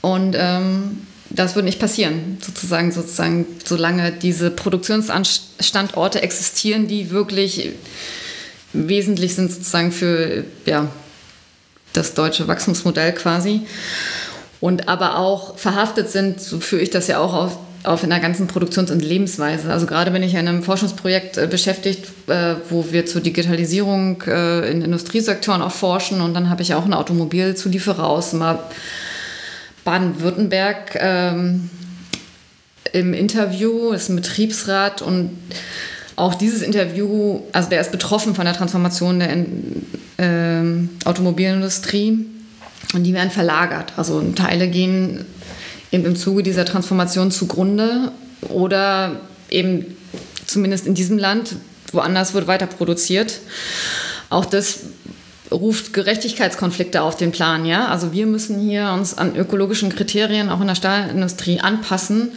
Und ähm, das wird nicht passieren, sozusagen, sozusagen, solange diese Produktionsstandorte existieren, die wirklich wesentlich sind sozusagen für ja, das deutsche Wachstumsmodell quasi. Und aber auch verhaftet sind, so führe ich das ja auch auf auf einer ganzen Produktions- und Lebensweise. Also gerade bin ich in einem Forschungsprojekt äh, beschäftigt, äh, wo wir zur Digitalisierung äh, in Industriesektoren auch forschen und dann habe ich auch einen Automobilzulieferer aus Baden-Württemberg ähm, im Interview, ist ein Betriebsrat und auch dieses Interview, also der ist betroffen von der Transformation der äh, Automobilindustrie und die werden verlagert. Also Teile gehen eben im Zuge dieser Transformation zugrunde oder eben zumindest in diesem Land, woanders wird weiter produziert. Auch das ruft Gerechtigkeitskonflikte auf den Plan. Ja? Also wir müssen hier uns an ökologischen Kriterien auch in der Stahlindustrie anpassen.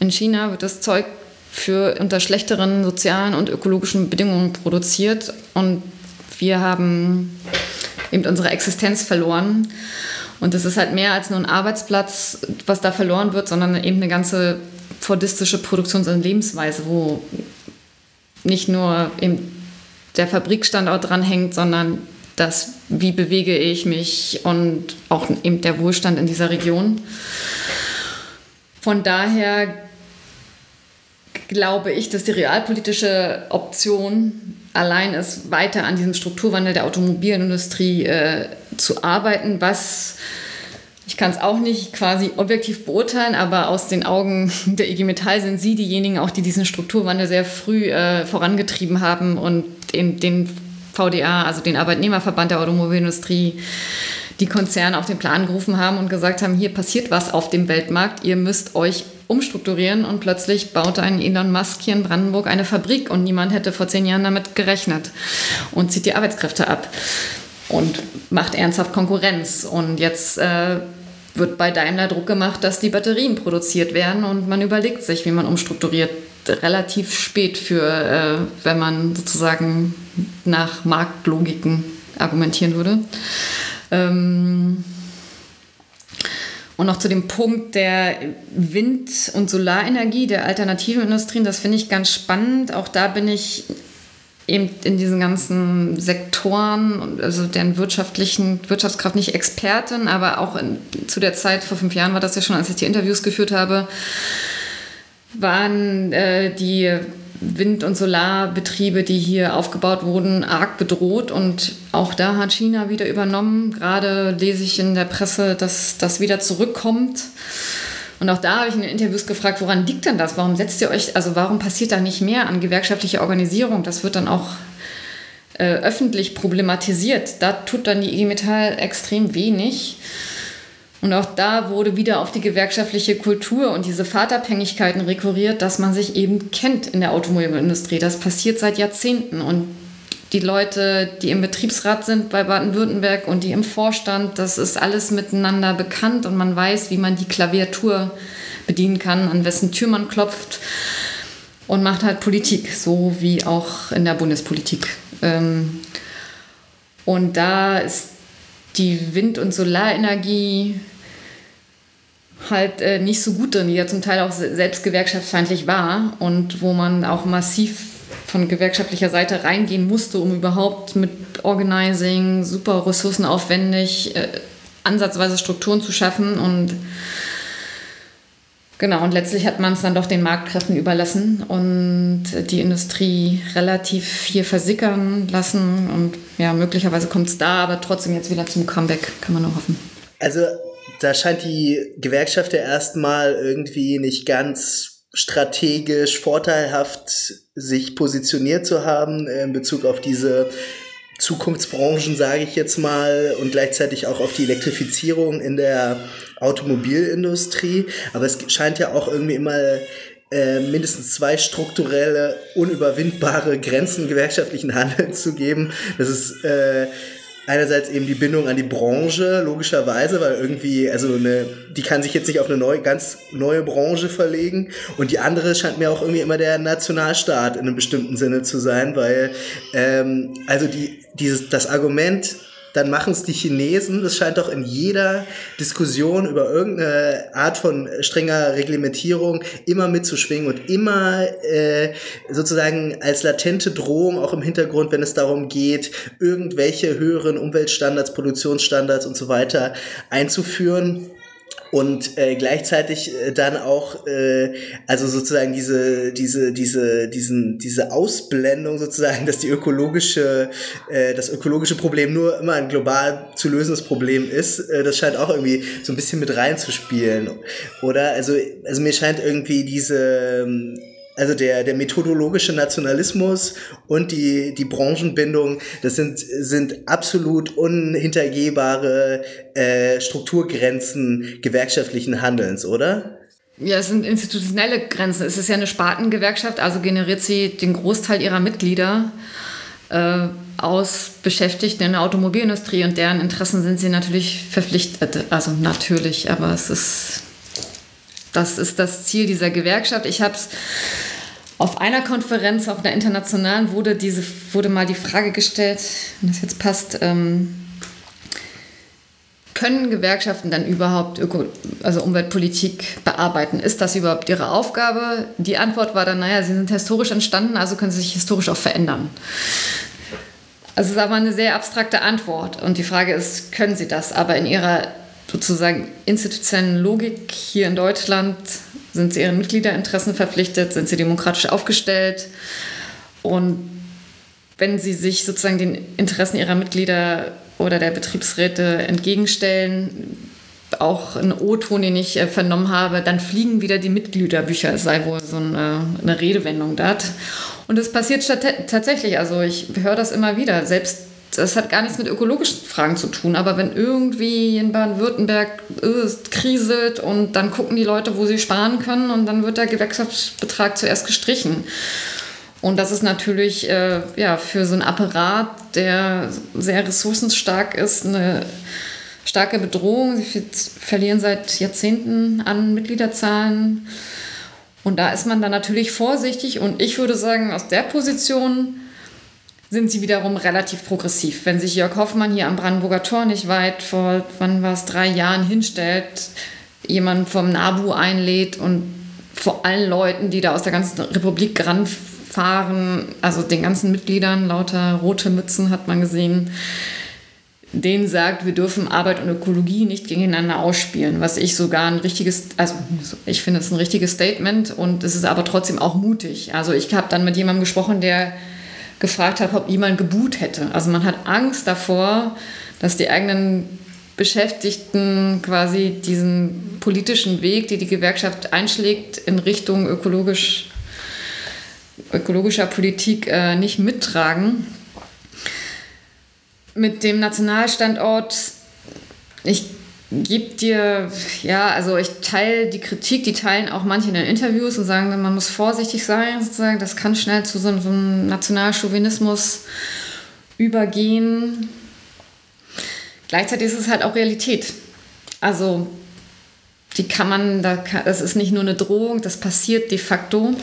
In China wird das Zeug für unter schlechteren sozialen und ökologischen Bedingungen produziert und wir haben eben unsere Existenz verloren. Und es ist halt mehr als nur ein Arbeitsplatz, was da verloren wird, sondern eben eine ganze fordistische Produktions- und Lebensweise, wo nicht nur eben der Fabrikstandort dranhängt, sondern das, wie bewege ich mich und auch eben der Wohlstand in dieser Region. Von daher glaube ich, dass die realpolitische Option allein ist, weiter an diesem Strukturwandel der Automobilindustrie äh, zu arbeiten, was ich kann es auch nicht quasi objektiv beurteilen, aber aus den Augen der IG Metall sind Sie diejenigen auch, die diesen Strukturwandel sehr früh äh, vorangetrieben haben und den, den VDA, also den Arbeitnehmerverband der Automobilindustrie, die Konzerne auf den Plan gerufen haben und gesagt haben, hier passiert was auf dem Weltmarkt, ihr müsst euch umstrukturieren und plötzlich baute ein Elon Musk hier in Brandenburg eine Fabrik und niemand hätte vor zehn Jahren damit gerechnet und zieht die Arbeitskräfte ab und macht ernsthaft Konkurrenz. Und jetzt äh, wird bei Daimler Druck gemacht, dass die Batterien produziert werden und man überlegt sich, wie man umstrukturiert. Relativ spät für, äh, wenn man sozusagen nach Marktlogiken argumentieren würde. Ähm und noch zu dem Punkt der Wind- und Solarenergie, der alternativen Industrien, das finde ich ganz spannend. Auch da bin ich eben in diesen ganzen Sektoren, also deren wirtschaftlichen Wirtschaftskraft nicht Expertin, aber auch in, zu der Zeit, vor fünf Jahren war das ja schon, als ich die Interviews geführt habe, waren äh, die Wind- und Solarbetriebe, die hier aufgebaut wurden, arg bedroht. Und auch da hat China wieder übernommen. Gerade lese ich in der Presse, dass das wieder zurückkommt. Und auch da habe ich in den Interviews gefragt, woran liegt denn das? Warum setzt ihr euch, also warum passiert da nicht mehr an gewerkschaftlicher Organisierung? Das wird dann auch äh, öffentlich problematisiert. Da tut dann die IG Metall extrem wenig. Und auch da wurde wieder auf die gewerkschaftliche Kultur und diese Fahrtabhängigkeiten rekurriert, dass man sich eben kennt in der Automobilindustrie. Das passiert seit Jahrzehnten. Und die Leute, die im Betriebsrat sind bei Baden-Württemberg und die im Vorstand, das ist alles miteinander bekannt und man weiß, wie man die Klaviatur bedienen kann, an wessen Tür man klopft und macht halt Politik, so wie auch in der Bundespolitik. Ähm, und da ist die Wind- und Solarenergie halt äh, nicht so gut drin, die ja zum Teil auch selbst gewerkschaftsfeindlich war und wo man auch massiv von gewerkschaftlicher Seite reingehen musste, um überhaupt mit Organizing super ressourcenaufwendig äh, ansatzweise Strukturen zu schaffen und Genau, und letztlich hat man es dann doch den Marktkräften überlassen und die Industrie relativ viel versickern lassen. Und ja, möglicherweise kommt es da, aber trotzdem jetzt wieder zum Comeback, kann man nur hoffen. Also da scheint die Gewerkschaft ja erstmal irgendwie nicht ganz strategisch vorteilhaft sich positioniert zu haben in Bezug auf diese Zukunftsbranchen, sage ich jetzt mal, und gleichzeitig auch auf die Elektrifizierung in der Automobilindustrie. Aber es scheint ja auch irgendwie immer äh, mindestens zwei strukturelle, unüberwindbare Grenzen gewerkschaftlichen Handelns zu geben. Das ist äh, einerseits eben die Bindung an die Branche, logischerweise, weil irgendwie, also eine, die kann sich jetzt nicht auf eine neue, ganz neue Branche verlegen. Und die andere scheint mir auch irgendwie immer der Nationalstaat in einem bestimmten Sinne zu sein, weil ähm, also die, dieses, das Argument, dann machen es die Chinesen. Das scheint doch in jeder Diskussion über irgendeine Art von strenger Reglementierung immer mitzuschwingen und immer äh, sozusagen als latente Drohung auch im Hintergrund, wenn es darum geht, irgendwelche höheren Umweltstandards, Produktionsstandards und so weiter einzuführen und äh, gleichzeitig äh, dann auch äh, also sozusagen diese diese diese diesen diese Ausblendung sozusagen dass die ökologische äh, das ökologische Problem nur immer ein global zu lösendes Problem ist äh, das scheint auch irgendwie so ein bisschen mit reinzuspielen. Oder? Also also mir scheint irgendwie diese also der, der methodologische Nationalismus und die, die Branchenbindung, das sind, sind absolut unhintergehbare äh, Strukturgrenzen gewerkschaftlichen Handelns, oder? Ja, es sind institutionelle Grenzen. Es ist ja eine Spartengewerkschaft, also generiert sie den Großteil ihrer Mitglieder äh, aus Beschäftigten in der Automobilindustrie und deren Interessen sind sie natürlich verpflichtet. Also natürlich, aber es ist das ist das Ziel dieser Gewerkschaft. Ich habe es auf einer Konferenz, auf einer internationalen, wurde, diese, wurde mal die Frage gestellt, wenn das jetzt passt, ähm, können Gewerkschaften dann überhaupt Öko also Umweltpolitik bearbeiten? Ist das überhaupt ihre Aufgabe? Die Antwort war dann, naja, sie sind historisch entstanden, also können sie sich historisch auch verändern. Also es ist aber eine sehr abstrakte Antwort. Und die Frage ist, können sie das? Aber in ihrer sozusagen institutionellen Logik hier in Deutschland sind sie ihren Mitgliederinteressen verpflichtet, sind sie demokratisch aufgestellt und wenn sie sich sozusagen den Interessen ihrer Mitglieder oder der Betriebsräte entgegenstellen, auch ein O-Ton, den ich äh, vernommen habe, dann fliegen wieder die Mitgliederbücher. Es sei wohl so eine, eine Redewendung dort. Und es passiert tatsächlich. Also ich höre das immer wieder. Selbst das hat gar nichts mit ökologischen Fragen zu tun. Aber wenn irgendwie in Baden-Württemberg äh, kriselt und dann gucken die Leute, wo sie sparen können und dann wird der Gewerkschaftsbetrag zuerst gestrichen. Und das ist natürlich äh, ja, für so einen Apparat, der sehr ressourcenstark ist, eine starke Bedrohung. Sie verlieren seit Jahrzehnten an Mitgliederzahlen. Und da ist man dann natürlich vorsichtig. Und ich würde sagen, aus der Position sind sie wiederum relativ progressiv. Wenn sich Jörg Hoffmann hier am Brandenburger Tor nicht weit vor, wann war es, drei Jahren hinstellt, jemanden vom NABU einlädt und vor allen Leuten, die da aus der ganzen Republik ranfahren, also den ganzen Mitgliedern, lauter rote Mützen hat man gesehen, denen sagt, wir dürfen Arbeit und Ökologie nicht gegeneinander ausspielen, was ich sogar ein richtiges, also ich finde es ein richtiges Statement und es ist aber trotzdem auch mutig. Also ich habe dann mit jemandem gesprochen, der gefragt habe, ob jemand geboot hätte. Also man hat Angst davor, dass die eigenen Beschäftigten quasi diesen politischen Weg, die die Gewerkschaft einschlägt, in Richtung ökologisch, ökologischer Politik äh, nicht mittragen. Mit dem Nationalstandort, ich gibt dir, ja, also ich teile die Kritik, die teilen auch manche in den Interviews und sagen, man muss vorsichtig sein, sozusagen, das kann schnell zu so, einem Nationalchauvinismus übergehen. Gleichzeitig ist es halt auch Realität. Also die kann man, das ist nicht nur eine Drohung, das passiert de facto.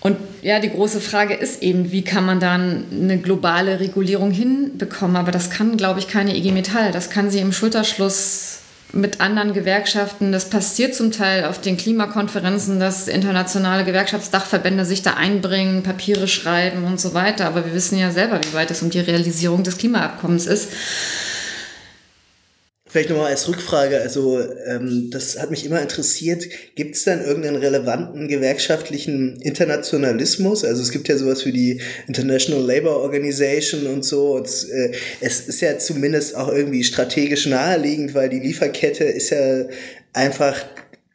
Und ja, die große Frage ist eben, wie kann man dann eine globale Regulierung hinbekommen? Aber das kann, glaube ich, keine IG Metall. Das kann sie im Schulterschluss mit anderen Gewerkschaften. Das passiert zum Teil auf den Klimakonferenzen, dass internationale Gewerkschaftsdachverbände sich da einbringen, Papiere schreiben und so weiter. Aber wir wissen ja selber, wie weit es um die Realisierung des Klimaabkommens ist. Vielleicht nochmal als Rückfrage, also ähm, das hat mich immer interessiert, gibt es dann irgendeinen relevanten gewerkschaftlichen Internationalismus? Also es gibt ja sowas wie die International Labour Organization und so. Und, äh, es ist ja zumindest auch irgendwie strategisch naheliegend, weil die Lieferkette ist ja einfach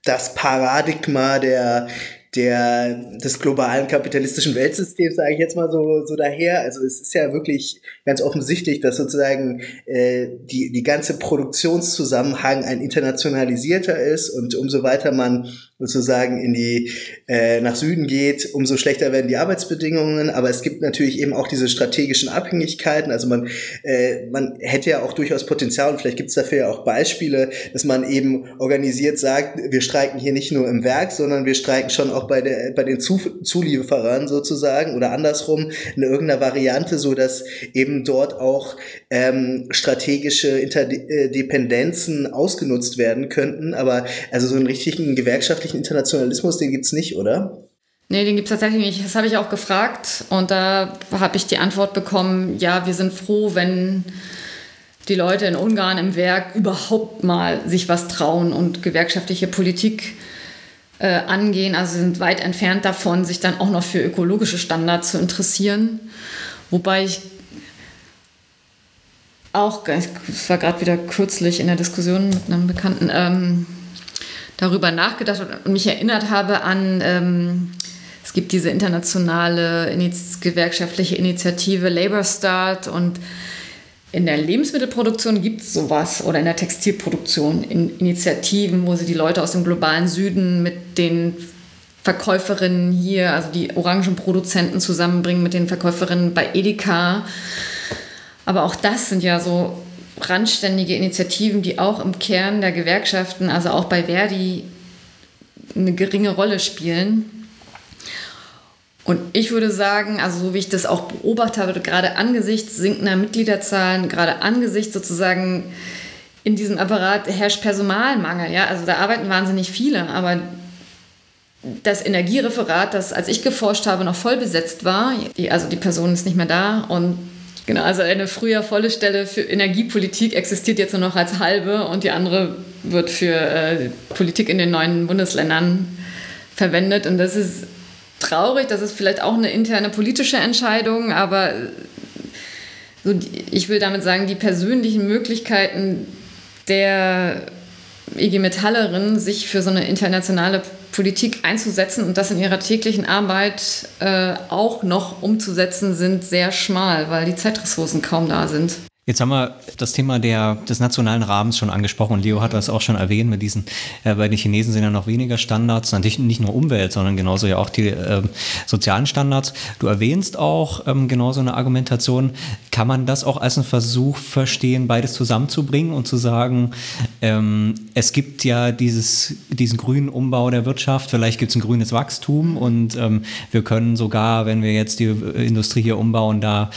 das Paradigma der der, des globalen kapitalistischen Weltsystems, sage ich jetzt mal so, so daher. Also es ist ja wirklich ganz offensichtlich, dass sozusagen äh, die, die ganze Produktionszusammenhang ein internationalisierter ist und umso weiter man sozusagen in die äh, nach Süden geht, umso schlechter werden die Arbeitsbedingungen. Aber es gibt natürlich eben auch diese strategischen Abhängigkeiten. Also man äh, man hätte ja auch durchaus Potenzial und vielleicht gibt es dafür ja auch Beispiele, dass man eben organisiert sagt, wir streiken hier nicht nur im Werk, sondern wir streiken schon auch bei der bei den Zulieferern sozusagen oder andersrum in irgendeiner Variante, so dass eben dort auch ähm, strategische Interdependenzen ausgenutzt werden könnten. Aber also so einen richtigen Gewerkschaft wirtschaftlichen Internationalismus, den gibt es nicht, oder? Nee, den gibt es tatsächlich nicht. Das habe ich auch gefragt und da habe ich die Antwort bekommen, ja, wir sind froh, wenn die Leute in Ungarn im Werk überhaupt mal sich was trauen und gewerkschaftliche Politik äh, angehen. Also sind weit entfernt davon, sich dann auch noch für ökologische Standards zu interessieren. Wobei ich auch, es war gerade wieder kürzlich in der Diskussion mit einem Bekannten, ähm, darüber nachgedacht und mich erinnert habe an, ähm, es gibt diese internationale Iniz gewerkschaftliche Initiative Labor Start und in der Lebensmittelproduktion gibt es sowas oder in der Textilproduktion in Initiativen, wo sie die Leute aus dem globalen Süden mit den Verkäuferinnen hier, also die Orangenproduzenten zusammenbringen mit den Verkäuferinnen bei Edeka. Aber auch das sind ja so randständige Initiativen, die auch im Kern der Gewerkschaften, also auch bei Verdi, eine geringe Rolle spielen. Und ich würde sagen, also so wie ich das auch beobachtet habe, gerade angesichts sinkender Mitgliederzahlen, gerade angesichts sozusagen in diesem Apparat herrscht Personalmangel. Ja? Also da arbeiten wahnsinnig viele, aber das Energiereferat, das als ich geforscht habe noch voll besetzt war, also die Person ist nicht mehr da und Genau, also eine früher volle Stelle für Energiepolitik existiert jetzt nur noch als halbe und die andere wird für äh, Politik in den neuen Bundesländern verwendet. Und das ist traurig, das ist vielleicht auch eine interne politische Entscheidung, aber so die, ich will damit sagen, die persönlichen Möglichkeiten der IG Metallerin, sich für so eine internationale Politik einzusetzen und das in ihrer täglichen Arbeit äh, auch noch umzusetzen, sind sehr schmal, weil die Zeitressourcen kaum da sind. Jetzt haben wir das Thema der, des nationalen Rahmens schon angesprochen Leo hat das auch schon erwähnt mit diesen, äh, bei den Chinesen sind ja noch weniger Standards, natürlich nicht nur Umwelt, sondern genauso ja auch die äh, sozialen Standards. Du erwähnst auch ähm, genauso eine Argumentation. Kann man das auch als einen Versuch verstehen, beides zusammenzubringen und zu sagen, ähm, es gibt ja dieses, diesen grünen Umbau der Wirtschaft, vielleicht gibt es ein grünes Wachstum und ähm, wir können sogar, wenn wir jetzt die Industrie hier umbauen, da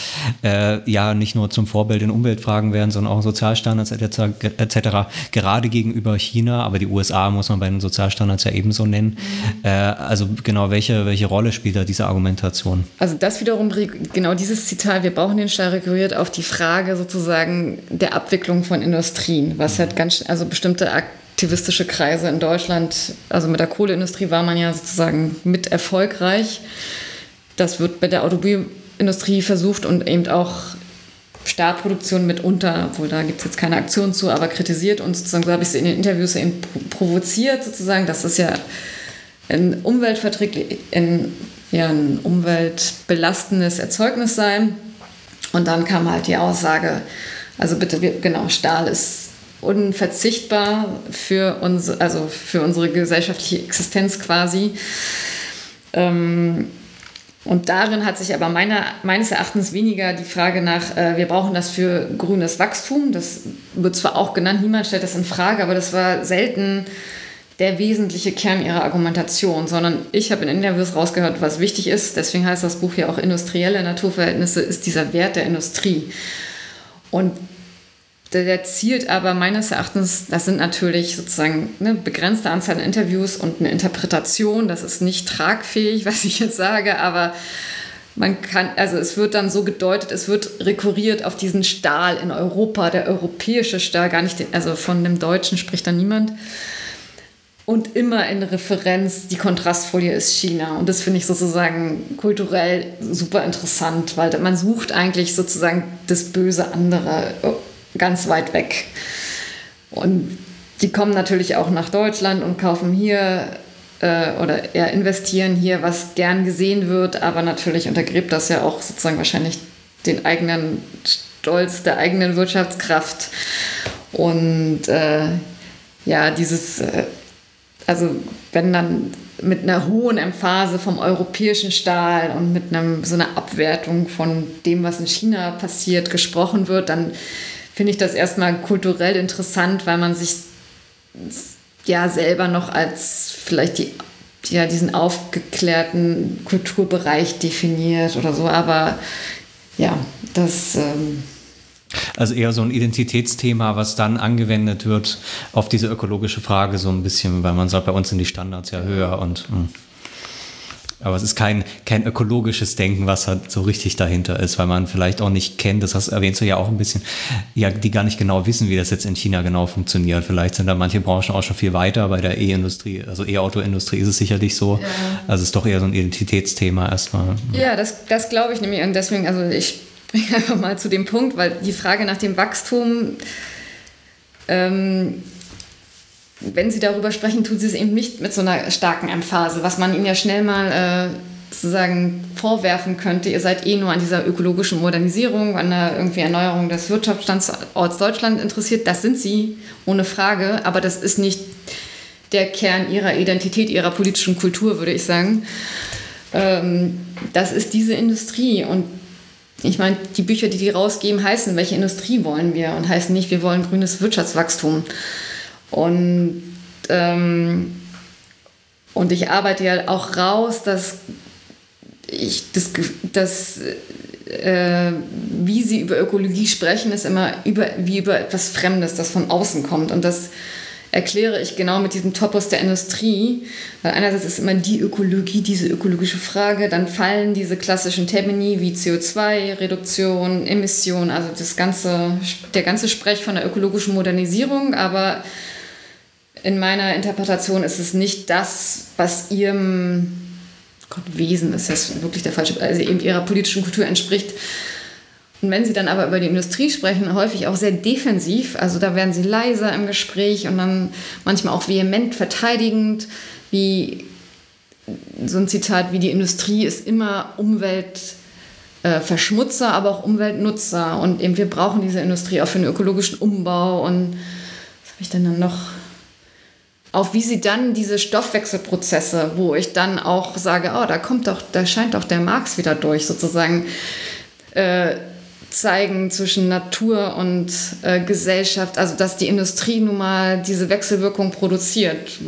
äh, ja nicht nur zum Vorbild in Umweltfragen werden, sondern auch Sozialstandards etc. Gerade gegenüber China, aber die USA muss man bei den Sozialstandards ja ebenso nennen. Mhm. Äh, also genau, welche, welche Rolle spielt da diese Argumentation? Also das wiederum, genau dieses Zitat, wir brauchen den Staat rekurriert auf die Frage sozusagen der Abwicklung von Industrien, was mhm. halt ganz, also bestimmte aktivistische Kreise in Deutschland, also mit der Kohleindustrie war man ja sozusagen mit erfolgreich. Das wird bei der Automobilindustrie versucht und eben auch Stahlproduktion mitunter, obwohl da gibt es jetzt keine Aktion zu, aber kritisiert und sozusagen, so habe ich es in den Interviews eben provoziert, sozusagen, dass das ja ein umweltverträglich, ein, ja, ein umweltbelastendes Erzeugnis sei. Und dann kam halt die Aussage, also bitte, genau, Stahl ist unverzichtbar für, uns, also für unsere gesellschaftliche Existenz quasi. Ähm, und darin hat sich aber meiner, meines Erachtens weniger die Frage nach, äh, wir brauchen das für grünes Wachstum, das wird zwar auch genannt, niemand stellt das in Frage, aber das war selten der wesentliche Kern ihrer Argumentation, sondern ich habe in Interviews rausgehört, was wichtig ist, deswegen heißt das Buch ja auch Industrielle Naturverhältnisse, ist dieser Wert der Industrie. Und der zielt aber meines Erachtens, das sind natürlich sozusagen eine begrenzte Anzahl an Interviews und eine Interpretation. Das ist nicht tragfähig, was ich jetzt sage, aber man kann, also es wird dann so gedeutet, es wird rekurriert auf diesen Stahl in Europa, der europäische Stahl, gar nicht, den, also von dem Deutschen spricht da niemand. Und immer in Referenz, die Kontrastfolie ist China. Und das finde ich sozusagen kulturell super interessant, weil man sucht eigentlich sozusagen das böse andere ganz weit weg. Und die kommen natürlich auch nach Deutschland und kaufen hier äh, oder eher investieren hier, was gern gesehen wird, aber natürlich untergräbt das ja auch sozusagen wahrscheinlich den eigenen Stolz der eigenen Wirtschaftskraft. Und äh, ja, dieses, äh, also wenn dann mit einer hohen Emphase vom europäischen Stahl und mit einem, so einer Abwertung von dem, was in China passiert, gesprochen wird, dann finde ich das erstmal kulturell interessant, weil man sich ja selber noch als vielleicht die, ja, diesen aufgeklärten Kulturbereich definiert oder so. Aber ja, das. Ähm also eher so ein Identitätsthema, was dann angewendet wird auf diese ökologische Frage so ein bisschen, weil man sagt, bei uns sind die Standards ja höher und. Mh. Aber es ist kein, kein ökologisches Denken, was halt so richtig dahinter ist, weil man vielleicht auch nicht kennt, das hast, erwähnst du ja auch ein bisschen, ja, die gar nicht genau wissen, wie das jetzt in China genau funktioniert. Vielleicht sind da manche Branchen auch schon viel weiter. Bei der E-Industrie, also E-Auto-Industrie ist es sicherlich so. Ja. Also es ist doch eher so ein Identitätsthema erstmal. Ja, das, das glaube ich nämlich. Und deswegen, also ich bringe einfach mal zu dem Punkt, weil die Frage nach dem Wachstum, ähm, wenn sie darüber sprechen, tun sie es eben nicht mit so einer starken Emphase, was man ihnen ja schnell mal äh, sozusagen vorwerfen könnte. Ihr seid eh nur an dieser ökologischen Modernisierung, an der irgendwie Erneuerung des Wirtschaftsstandorts Deutschland interessiert. Das sind sie, ohne Frage, aber das ist nicht der Kern ihrer Identität, ihrer politischen Kultur, würde ich sagen. Ähm, das ist diese Industrie und ich meine, die Bücher, die die rausgeben, heißen, welche Industrie wollen wir und heißen nicht, wir wollen grünes Wirtschaftswachstum. Und, ähm, und ich arbeite ja auch raus, dass ich das, das äh, wie sie über Ökologie sprechen, ist immer über, wie über etwas Fremdes, das von außen kommt. Und das erkläre ich genau mit diesem Topos der Industrie. Weil einerseits ist immer die Ökologie, diese ökologische Frage, dann fallen diese klassischen Termini wie CO2-Reduktion, Emission, also das ganze, der ganze Sprech von der ökologischen Modernisierung, aber in meiner Interpretation ist es nicht das, was ihrem Gott, Wesen ist jetzt wirklich der falsche, also eben ihrer politischen Kultur entspricht. Und wenn sie dann aber über die Industrie sprechen, häufig auch sehr defensiv, also da werden sie leiser im Gespräch und dann manchmal auch vehement verteidigend, wie so ein Zitat wie die Industrie ist immer Umweltverschmutzer, äh, aber auch Umweltnutzer und eben wir brauchen diese Industrie auch für den ökologischen Umbau und was habe ich denn dann noch? Auf wie sie dann diese Stoffwechselprozesse, wo ich dann auch sage, oh, da kommt doch, da scheint doch der Marx wieder durch, sozusagen. Äh, zeigen zwischen Natur und äh, Gesellschaft, also dass die Industrie nun mal diese Wechselwirkung produziert.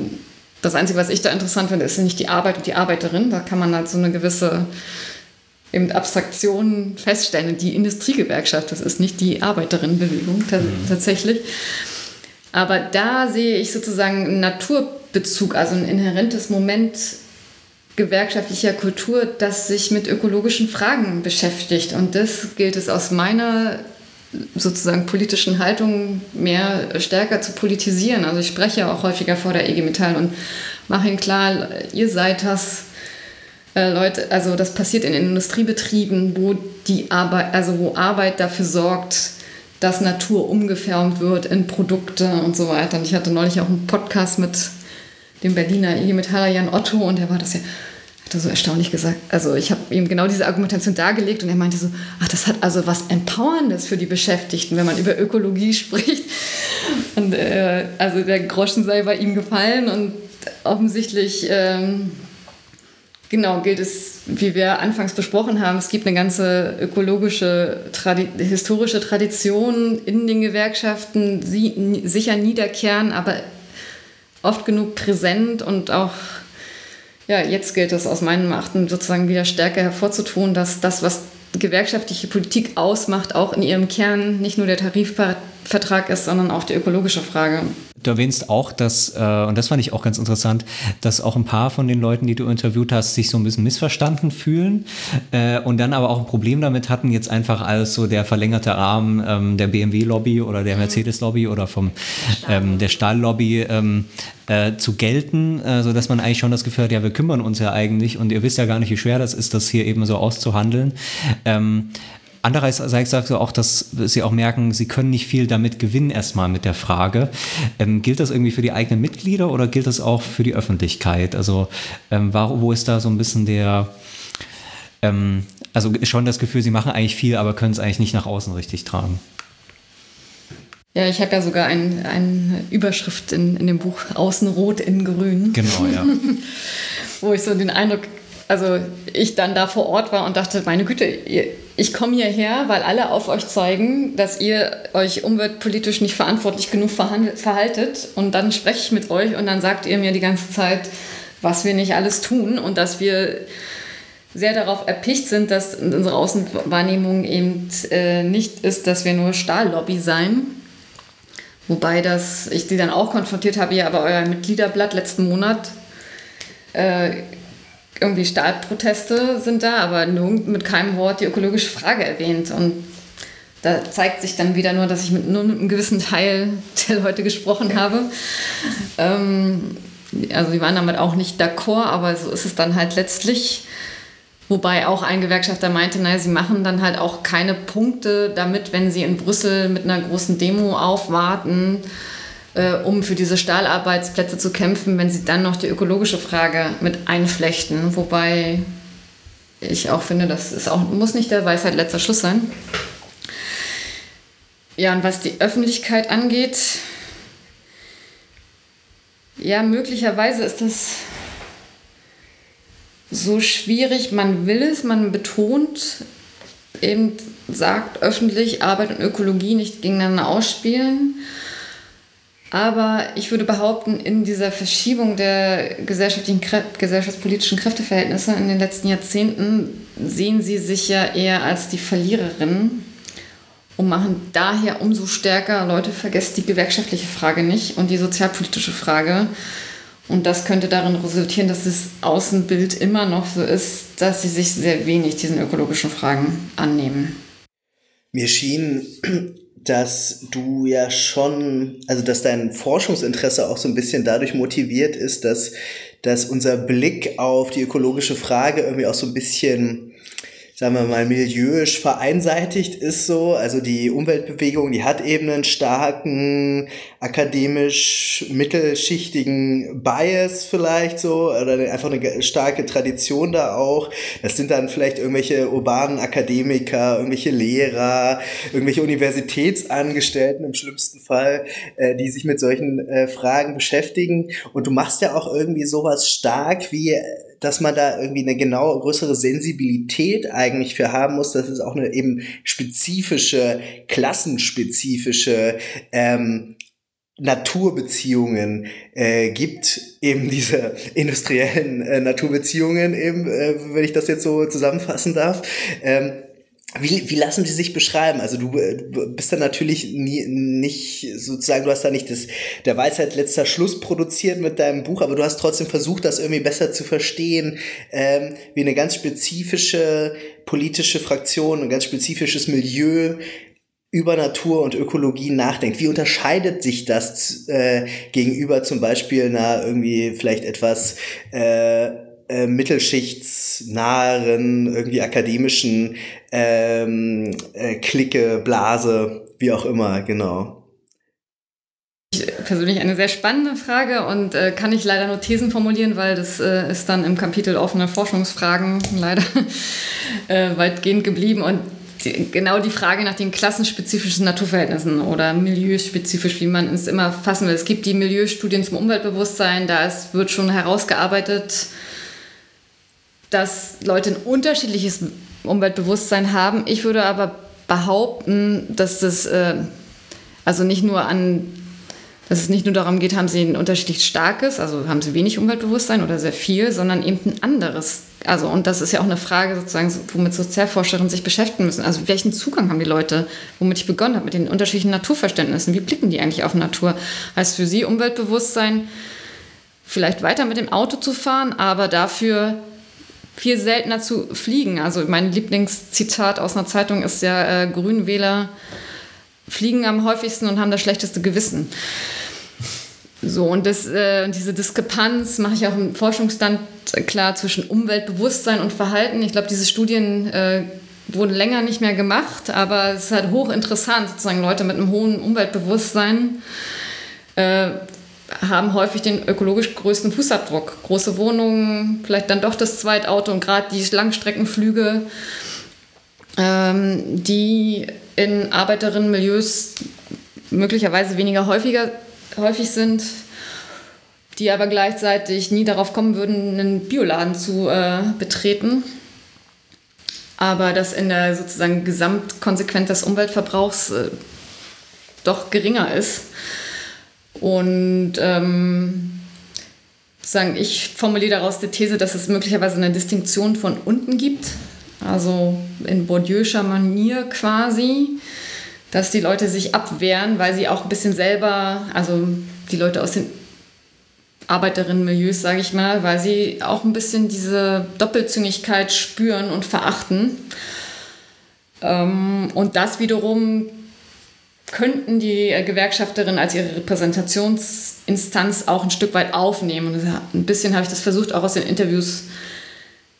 Das Einzige, was ich da interessant finde, ist nicht die Arbeit und die Arbeiterin. Da kann man halt so eine gewisse eben Abstraktion feststellen. Die Industriegewerkschaft, das ist nicht die Arbeiterinnenbewegung mhm. Aber da sehe ich sozusagen einen Naturbezug, also ein inhärentes Moment gewerkschaftlicher Kultur, das sich mit ökologischen Fragen beschäftigt. Und das gilt es aus meiner sozusagen politischen Haltung mehr stärker zu politisieren. Also ich spreche auch häufiger vor der EG Metall und mache ihnen klar, ihr seid das, äh, Leute, also das passiert in Industriebetrieben, wo die Arbeit, also wo Arbeit dafür sorgt, dass Natur umgefärbt wird in Produkte und so weiter. Und ich hatte neulich auch einen Podcast mit dem Berliner IG Metaller Jan Otto und der war das ja hat er so erstaunlich gesagt. Also ich habe ihm genau diese Argumentation dargelegt und er meinte so, ach, das hat also was Empowerndes für die Beschäftigten, wenn man über Ökologie spricht. Und äh, also der Groschen sei bei ihm gefallen und offensichtlich ähm, genau gilt es, wie wir anfangs besprochen haben, es gibt eine ganze ökologische, Tradi historische Tradition in den Gewerkschaften, sie, sicher niederkehren, aber oft genug präsent und auch ja, jetzt gilt es aus meinem Achten sozusagen wieder stärker hervorzutun, dass das, was gewerkschaftliche Politik ausmacht, auch in ihrem Kern nicht nur der Tarifvertrag ist, sondern auch die ökologische Frage. Du erwähnst auch, dass, äh, und das fand ich auch ganz interessant, dass auch ein paar von den Leuten, die du interviewt hast, sich so ein bisschen missverstanden fühlen äh, und dann aber auch ein Problem damit hatten, jetzt einfach als so der verlängerte Arm ähm, der BMW-Lobby oder der Mercedes-Lobby oder vom ähm, der Stahl-Lobby ähm, äh, zu gelten, äh, sodass man eigentlich schon das Gefühl hat, ja, wir kümmern uns ja eigentlich und ihr wisst ja gar nicht, wie schwer das ist, das hier eben so auszuhandeln. Ähm, Andererseits sagst du auch, dass sie auch merken, sie können nicht viel damit gewinnen, erstmal mit der Frage. Ähm, gilt das irgendwie für die eigenen Mitglieder oder gilt das auch für die Öffentlichkeit? Also, ähm, wo ist da so ein bisschen der, ähm, also schon das Gefühl, sie machen eigentlich viel, aber können es eigentlich nicht nach außen richtig tragen? Ja, ich habe ja sogar eine ein Überschrift in, in dem Buch Außen rot, innen grün. Genau, ja. Wo ich so den Eindruck, also ich dann da vor Ort war und dachte, meine Güte, ihr, ich komme hierher, weil alle auf euch zeigen, dass ihr euch umweltpolitisch nicht verantwortlich genug verhaltet. Und dann spreche ich mit euch und dann sagt ihr mir die ganze Zeit, was wir nicht alles tun und dass wir sehr darauf erpicht sind, dass unsere Außenwahrnehmung eben äh, nicht ist, dass wir nur Stahllobby seien, Wobei das, ich die dann auch konfrontiert habe, ja, aber euer Mitgliederblatt letzten Monat, äh, irgendwie Stahlproteste sind da, aber nur mit keinem Wort die ökologische Frage erwähnt. Und da zeigt sich dann wieder nur, dass ich mit nur mit einem gewissen Teil der Leute gesprochen habe. Ähm, also die waren damit auch nicht d'accord, aber so ist es dann halt letztlich. Wobei auch ein Gewerkschafter meinte, naja, sie machen dann halt auch keine Punkte damit, wenn sie in Brüssel mit einer großen Demo aufwarten, äh, um für diese Stahlarbeitsplätze zu kämpfen, wenn sie dann noch die ökologische Frage mit einflechten. Wobei ich auch finde, das ist auch, muss nicht der Weisheit letzter Schluss sein. Ja, und was die Öffentlichkeit angeht, ja, möglicherweise ist das so schwierig. Man will es, man betont eben, sagt öffentlich, Arbeit und Ökologie nicht gegeneinander ausspielen. Aber ich würde behaupten, in dieser Verschiebung der gesellschaftlichen, gesellschaftspolitischen Kräfteverhältnisse in den letzten Jahrzehnten sehen sie sich ja eher als die Verliererin und machen daher umso stärker, Leute, vergesst die gewerkschaftliche Frage nicht und die sozialpolitische Frage. Und das könnte darin resultieren, dass das Außenbild immer noch so ist, dass sie sich sehr wenig diesen ökologischen Fragen annehmen. Mir schien, dass du ja schon, also dass dein Forschungsinteresse auch so ein bisschen dadurch motiviert ist, dass, dass unser Blick auf die ökologische Frage irgendwie auch so ein bisschen sagen wir mal, milieuisch vereinseitigt ist so. Also die Umweltbewegung, die hat eben einen starken, akademisch mittelschichtigen Bias vielleicht so, oder einfach eine starke Tradition da auch. Das sind dann vielleicht irgendwelche urbanen Akademiker, irgendwelche Lehrer, irgendwelche Universitätsangestellten im schlimmsten Fall, äh, die sich mit solchen äh, Fragen beschäftigen. Und du machst ja auch irgendwie sowas stark wie dass man da irgendwie eine genau größere Sensibilität eigentlich für haben muss, dass es auch eine eben spezifische, klassenspezifische ähm, Naturbeziehungen äh, gibt, eben diese industriellen äh, Naturbeziehungen, eben, äh, wenn ich das jetzt so zusammenfassen darf. Ähm, wie, wie lassen die sich beschreiben? Also du, du bist da natürlich nie, nicht sozusagen, du hast da nicht das, der Weisheit letzter Schluss produziert mit deinem Buch, aber du hast trotzdem versucht, das irgendwie besser zu verstehen, ähm, wie eine ganz spezifische politische Fraktion, ein ganz spezifisches Milieu über Natur und Ökologie nachdenkt. Wie unterscheidet sich das äh, gegenüber zum Beispiel einer irgendwie vielleicht etwas äh, äh, mittelschichtsnaheren, irgendwie akademischen ähm, äh, Clique, Blase, wie auch immer, genau. Persönlich eine sehr spannende Frage und äh, kann ich leider nur Thesen formulieren, weil das äh, ist dann im Kapitel offene Forschungsfragen leider äh, weitgehend geblieben und die, genau die Frage nach den klassenspezifischen Naturverhältnissen oder milieuspezifisch, wie man es immer fassen will. Es gibt die Milieustudien zum Umweltbewusstsein, da ist, wird schon herausgearbeitet, dass Leute ein unterschiedliches Umweltbewusstsein haben. Ich würde aber behaupten, dass das äh, also nicht nur an dass es nicht nur darum geht, haben sie ein unterschiedlich starkes, also haben sie wenig Umweltbewusstsein oder sehr viel, sondern eben ein anderes. Also, und das ist ja auch eine Frage sozusagen, womit Sozialforscherinnen sich beschäftigen müssen. Also, welchen Zugang haben die Leute, womit ich begonnen habe, mit den unterschiedlichen Naturverständnissen? Wie blicken die eigentlich auf Natur? Heißt für sie Umweltbewusstsein, vielleicht weiter mit dem Auto zu fahren, aber dafür viel seltener zu fliegen. Also mein Lieblingszitat aus einer Zeitung ist ja, äh, Grünwähler fliegen am häufigsten und haben das schlechteste Gewissen. So, und das, äh, diese Diskrepanz mache ich auch im Forschungsstand klar zwischen Umweltbewusstsein und Verhalten. Ich glaube, diese Studien äh, wurden länger nicht mehr gemacht, aber es ist halt hochinteressant, sozusagen Leute mit einem hohen Umweltbewusstsein äh, haben häufig den ökologisch größten Fußabdruck. Große Wohnungen, vielleicht dann doch das Zweitauto und gerade die Langstreckenflüge, ähm, die in Arbeiterinnenmilieus möglicherweise weniger häufiger, häufig sind, die aber gleichzeitig nie darauf kommen würden, einen Bioladen zu äh, betreten. Aber das in der sozusagen Gesamtkonsequenz des Umweltverbrauchs äh, doch geringer ist. Und ähm, sagen, ich formuliere daraus die These, dass es möglicherweise eine Distinktion von unten gibt, also in Bourdieu'scher Manier quasi, dass die Leute sich abwehren, weil sie auch ein bisschen selber, also die Leute aus den Arbeiterinnenmilieus, sage ich mal, weil sie auch ein bisschen diese Doppelzüngigkeit spüren und verachten. Ähm, und das wiederum könnten die Gewerkschafterinnen als ihre Repräsentationsinstanz auch ein Stück weit aufnehmen. Und ein bisschen habe ich das versucht, auch aus den Interviews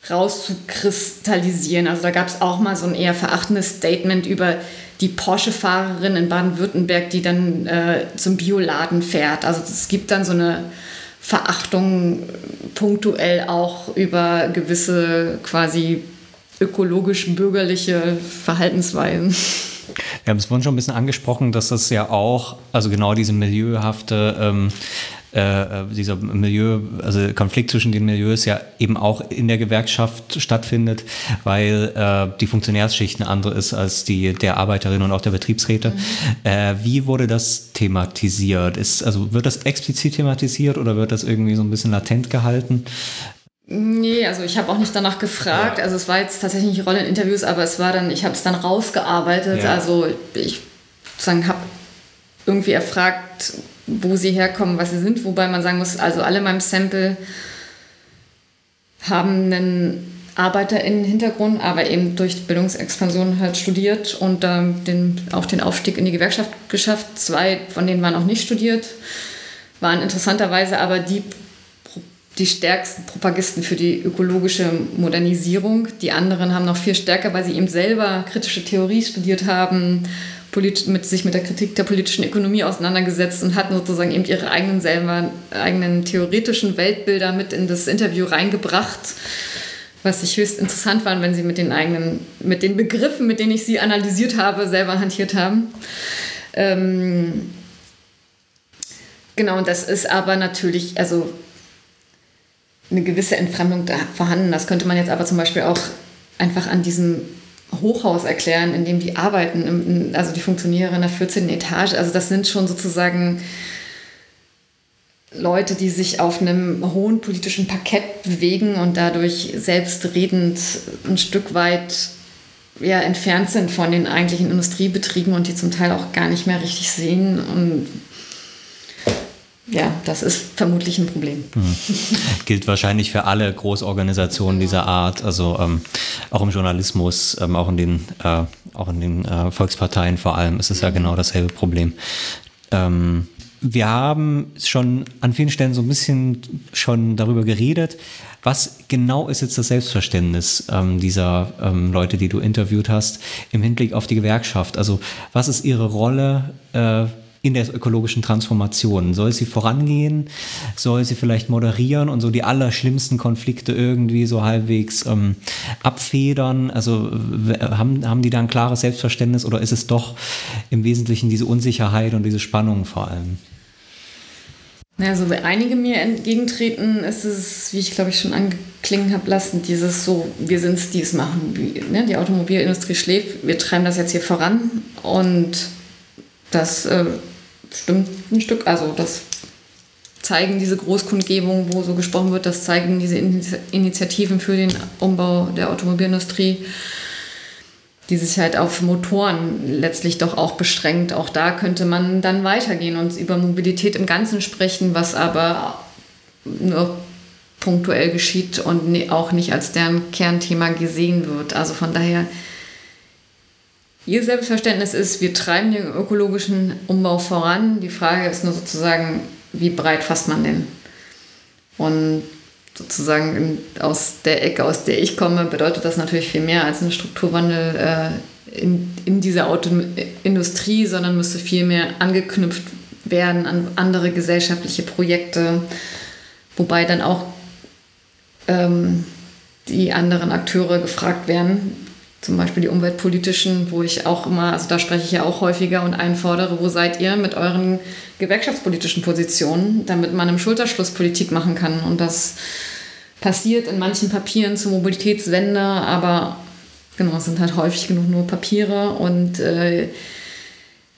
rauszukristallisieren. Also da gab es auch mal so ein eher verachtendes Statement über die Porsche-Fahrerin in Baden-Württemberg, die dann äh, zum Bioladen fährt. Also es gibt dann so eine Verachtung punktuell auch über gewisse quasi ökologisch-bürgerliche Verhaltensweisen. Wir haben es vorhin schon ein bisschen angesprochen, dass das ja auch, also genau diese milieuhafte ähm, äh, dieser Milieu, also Konflikt zwischen den Milieus ja eben auch in der Gewerkschaft stattfindet, weil äh, die Funktionärsschicht eine andere ist als die der Arbeiterinnen und auch der Betriebsräte. Mhm. Äh, wie wurde das thematisiert? Ist, also wird das explizit thematisiert oder wird das irgendwie so ein bisschen latent gehalten? Nee, also ich habe auch nicht danach gefragt. Ja. Also es war jetzt tatsächlich nicht Rolle in Interviews, aber es war dann, ich habe es dann rausgearbeitet. Ja. Also ich sozusagen habe irgendwie erfragt, wo sie herkommen, was sie sind, wobei man sagen muss, also alle in meinem Sample haben einen ArbeiterInnen-Hintergrund, aber eben durch Bildungsexpansion halt studiert und ähm, den, auch den Aufstieg in die Gewerkschaft geschafft. Zwei von denen waren auch nicht studiert, waren interessanterweise aber die, die stärksten Propagisten für die ökologische Modernisierung. Die anderen haben noch viel stärker, weil sie eben selber kritische Theorie studiert haben mit, sich mit der Kritik der politischen Ökonomie auseinandergesetzt und hatten sozusagen eben ihre eigenen selber eigenen theoretischen Weltbilder mit in das Interview reingebracht, was ich höchst interessant war, wenn sie mit den eigenen, mit den Begriffen, mit denen ich sie analysiert habe, selber hantiert haben. Ähm, genau, und das ist aber natürlich, also eine gewisse Entfremdung da vorhanden. Das könnte man jetzt aber zum Beispiel auch einfach an diesem Hochhaus erklären, in dem die arbeiten, also die Funktionäre in der 14. Etage. Also das sind schon sozusagen Leute, die sich auf einem hohen politischen Parkett bewegen und dadurch selbstredend ein Stück weit ja, entfernt sind von den eigentlichen Industriebetrieben und die zum Teil auch gar nicht mehr richtig sehen und ja, das ist vermutlich ein Problem. Mhm. Gilt wahrscheinlich für alle Großorganisationen dieser Art, also ähm, auch im Journalismus, ähm, auch in den, äh, auch in den äh, Volksparteien vor allem ist es ja genau dasselbe Problem. Ähm, wir haben schon an vielen Stellen so ein bisschen schon darüber geredet. Was genau ist jetzt das Selbstverständnis ähm, dieser ähm, Leute, die du interviewt hast, im Hinblick auf die Gewerkschaft? Also was ist ihre Rolle? Äh, in der ökologischen Transformation? Soll sie vorangehen? Soll sie vielleicht moderieren und so die allerschlimmsten Konflikte irgendwie so halbwegs ähm, abfedern? Also haben, haben die da ein klares Selbstverständnis oder ist es doch im Wesentlichen diese Unsicherheit und diese Spannung vor allem? Also wenn einige mir entgegentreten, ist es, wie ich glaube ich schon angeklingen habe lassen, dieses so, wir sind es, die es machen. Wie, ne? Die Automobilindustrie schläft, wir treiben das jetzt hier voran und das äh, stimmt ein Stück. Also das zeigen diese Großkundgebungen, wo so gesprochen wird, das zeigen diese Initiativen für den Umbau der Automobilindustrie, die sich halt auf Motoren letztlich doch auch beschränkt. Auch da könnte man dann weitergehen und über Mobilität im Ganzen sprechen, was aber nur punktuell geschieht und auch nicht als deren Kernthema gesehen wird. Also von daher Ihr Selbstverständnis ist, wir treiben den ökologischen Umbau voran. Die Frage ist nur sozusagen, wie breit fasst man den? Und sozusagen aus der Ecke, aus der ich komme, bedeutet das natürlich viel mehr als ein Strukturwandel äh, in, in dieser Autoindustrie, sondern müsste viel mehr angeknüpft werden an andere gesellschaftliche Projekte, wobei dann auch ähm, die anderen Akteure gefragt werden, zum Beispiel die umweltpolitischen, wo ich auch immer, also da spreche ich ja auch häufiger und einfordere, wo seid ihr mit euren gewerkschaftspolitischen Positionen, damit man im Schulterschluss Politik machen kann. Und das passiert in manchen Papieren zur Mobilitätswende, aber genau, es sind halt häufig genug nur Papiere und äh,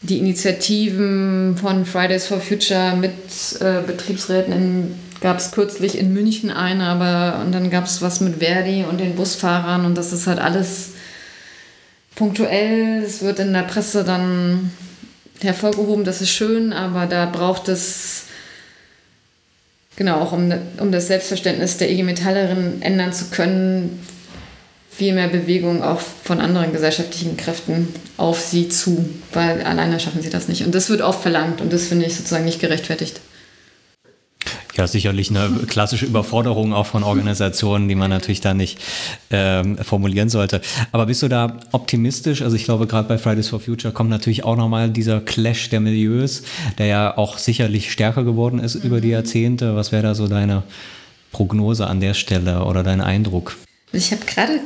die Initiativen von Fridays for Future mit äh, Betriebsräten gab es kürzlich in München eine, aber und dann gab es was mit Verdi und den Busfahrern und das ist halt alles punktuell, es wird in der Presse dann hervorgehoben, das ist schön, aber da braucht es genau auch um, um das Selbstverständnis der IG Metallerin ändern zu können, viel mehr Bewegung auch von anderen gesellschaftlichen Kräften auf sie zu, weil alleine schaffen sie das nicht. Und das wird oft verlangt und das finde ich sozusagen nicht gerechtfertigt. Ja, sicherlich eine klassische Überforderung auch von Organisationen, die man natürlich da nicht ähm, formulieren sollte. Aber bist du da optimistisch? Also ich glaube, gerade bei Fridays for Future kommt natürlich auch nochmal dieser Clash der Milieus, der ja auch sicherlich stärker geworden ist mhm. über die Jahrzehnte. Was wäre da so deine Prognose an der Stelle oder dein Eindruck? Ich habe gerade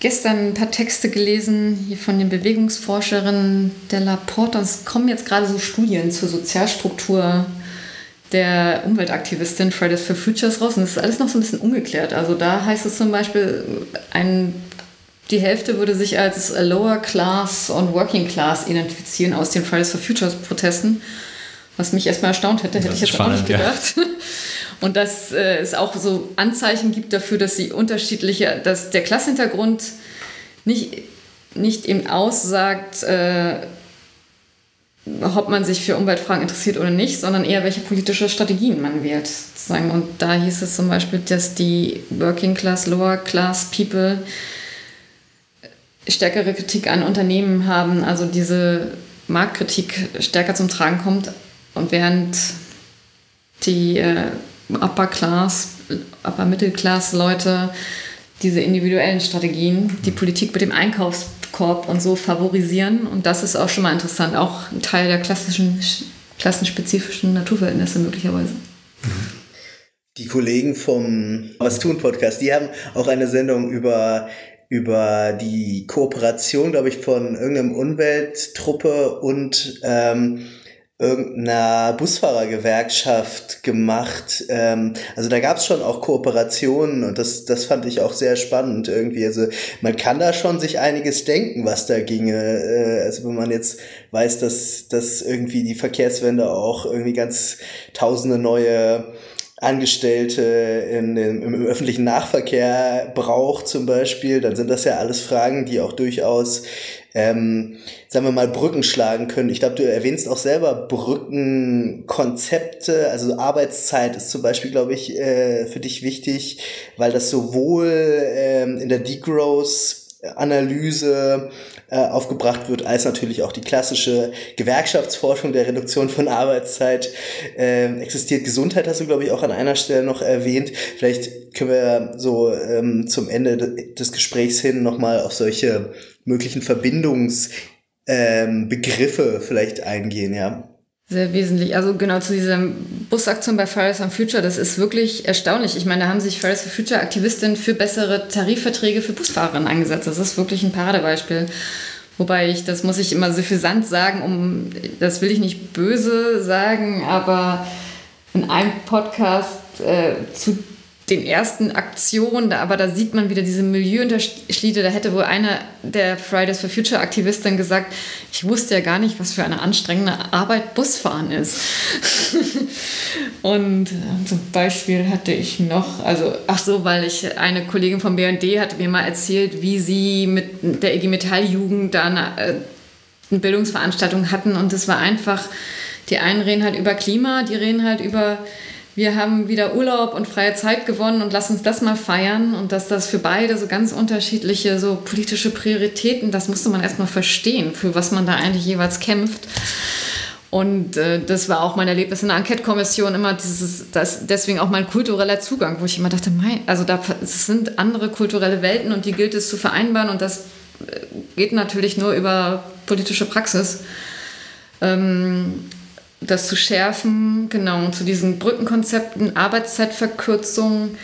gestern ein paar Texte gelesen hier von den Bewegungsforscherinnen der Laporte. Es kommen jetzt gerade so Studien zur Sozialstruktur der Umweltaktivistin Fridays for Futures raus. Und das ist alles noch so ein bisschen ungeklärt. Also da heißt es zum Beispiel, ein, die Hälfte würde sich als Lower Class und Working Class identifizieren aus den Fridays for Futures Protesten. Was mich erstmal erstaunt hätte, hätte ich jetzt spannend, auch nicht gedacht. Ja. Und dass äh, es auch so Anzeichen gibt dafür, dass sie unterschiedliche, dass der Klassenhintergrund nicht, nicht eben aussagt, äh, ob man sich für Umweltfragen interessiert oder nicht, sondern eher welche politische Strategien man wählt. Sozusagen. Und da hieß es zum Beispiel, dass die Working Class, Lower Class People stärkere Kritik an Unternehmen haben, also diese Marktkritik stärker zum Tragen kommt. Und während die äh, Upper Class, Upper Middle Class Leute diese individuellen Strategien, die Politik mit dem Einkaufskorb und so favorisieren. Und das ist auch schon mal interessant, auch ein Teil der klassischen, klassenspezifischen Naturverhältnisse möglicherweise. Die Kollegen vom Was tun Podcast, die haben auch eine Sendung über über die Kooperation, glaube ich, von irgendeinem Umwelttruppe und ähm, irgendeiner Busfahrergewerkschaft gemacht. Ähm, also da gab es schon auch Kooperationen und das, das fand ich auch sehr spannend irgendwie. Also man kann da schon sich einiges denken, was da ginge. Äh, also wenn man jetzt weiß, dass, dass irgendwie die Verkehrswende auch irgendwie ganz tausende neue Angestellte in, in, im öffentlichen Nahverkehr braucht zum Beispiel, dann sind das ja alles Fragen, die auch durchaus ähm, sagen wir mal, Brücken schlagen können. Ich glaube, du erwähnst auch selber Brückenkonzepte. Also Arbeitszeit ist zum Beispiel, glaube ich, äh, für dich wichtig, weil das sowohl ähm, in der Degrowth Analyse äh, aufgebracht wird, als natürlich auch die klassische Gewerkschaftsforschung der Reduktion von Arbeitszeit äh, existiert. Gesundheit hast du, glaube ich, auch an einer Stelle noch erwähnt. Vielleicht können wir so ähm, zum Ende des Gesprächs hin nochmal auf solche möglichen Verbindungsbegriffe ähm, vielleicht eingehen, ja. Sehr wesentlich. Also genau zu dieser Busaktion bei Fridays for Future, das ist wirklich erstaunlich. Ich meine, da haben sich Fridays for Future Aktivistinnen für bessere Tarifverträge für Busfahrerinnen eingesetzt. Das ist wirklich ein Paradebeispiel. Wobei ich, das muss ich immer suffisant sagen, um, das will ich nicht böse sagen, aber in einem Podcast äh, zu den ersten Aktionen, aber da sieht man wieder diese Milieuunterschiede. Da hätte wohl einer der Fridays for Future Aktivisten gesagt, ich wusste ja gar nicht, was für eine anstrengende Arbeit Busfahren ist. und äh, zum Beispiel hatte ich noch, also ach so, weil ich eine Kollegin vom BND hatte mir mal erzählt, wie sie mit der IG Metall Jugend da eine, äh, eine Bildungsveranstaltung hatten und es war einfach, die einen reden halt über Klima, die reden halt über wir haben wieder Urlaub und freie Zeit gewonnen und lass uns das mal feiern und dass das für beide so ganz unterschiedliche so politische Prioritäten, das musste man erstmal verstehen, für was man da eigentlich jeweils kämpft. Und äh, das war auch mein Erlebnis in der Enquete-Kommission immer dieses, das, deswegen auch mein kultureller Zugang, wo ich immer dachte, mein, also da sind andere kulturelle Welten und die gilt es zu vereinbaren und das äh, geht natürlich nur über politische Praxis. Ähm, das zu schärfen, genau, zu diesen Brückenkonzepten, Arbeitszeitverkürzung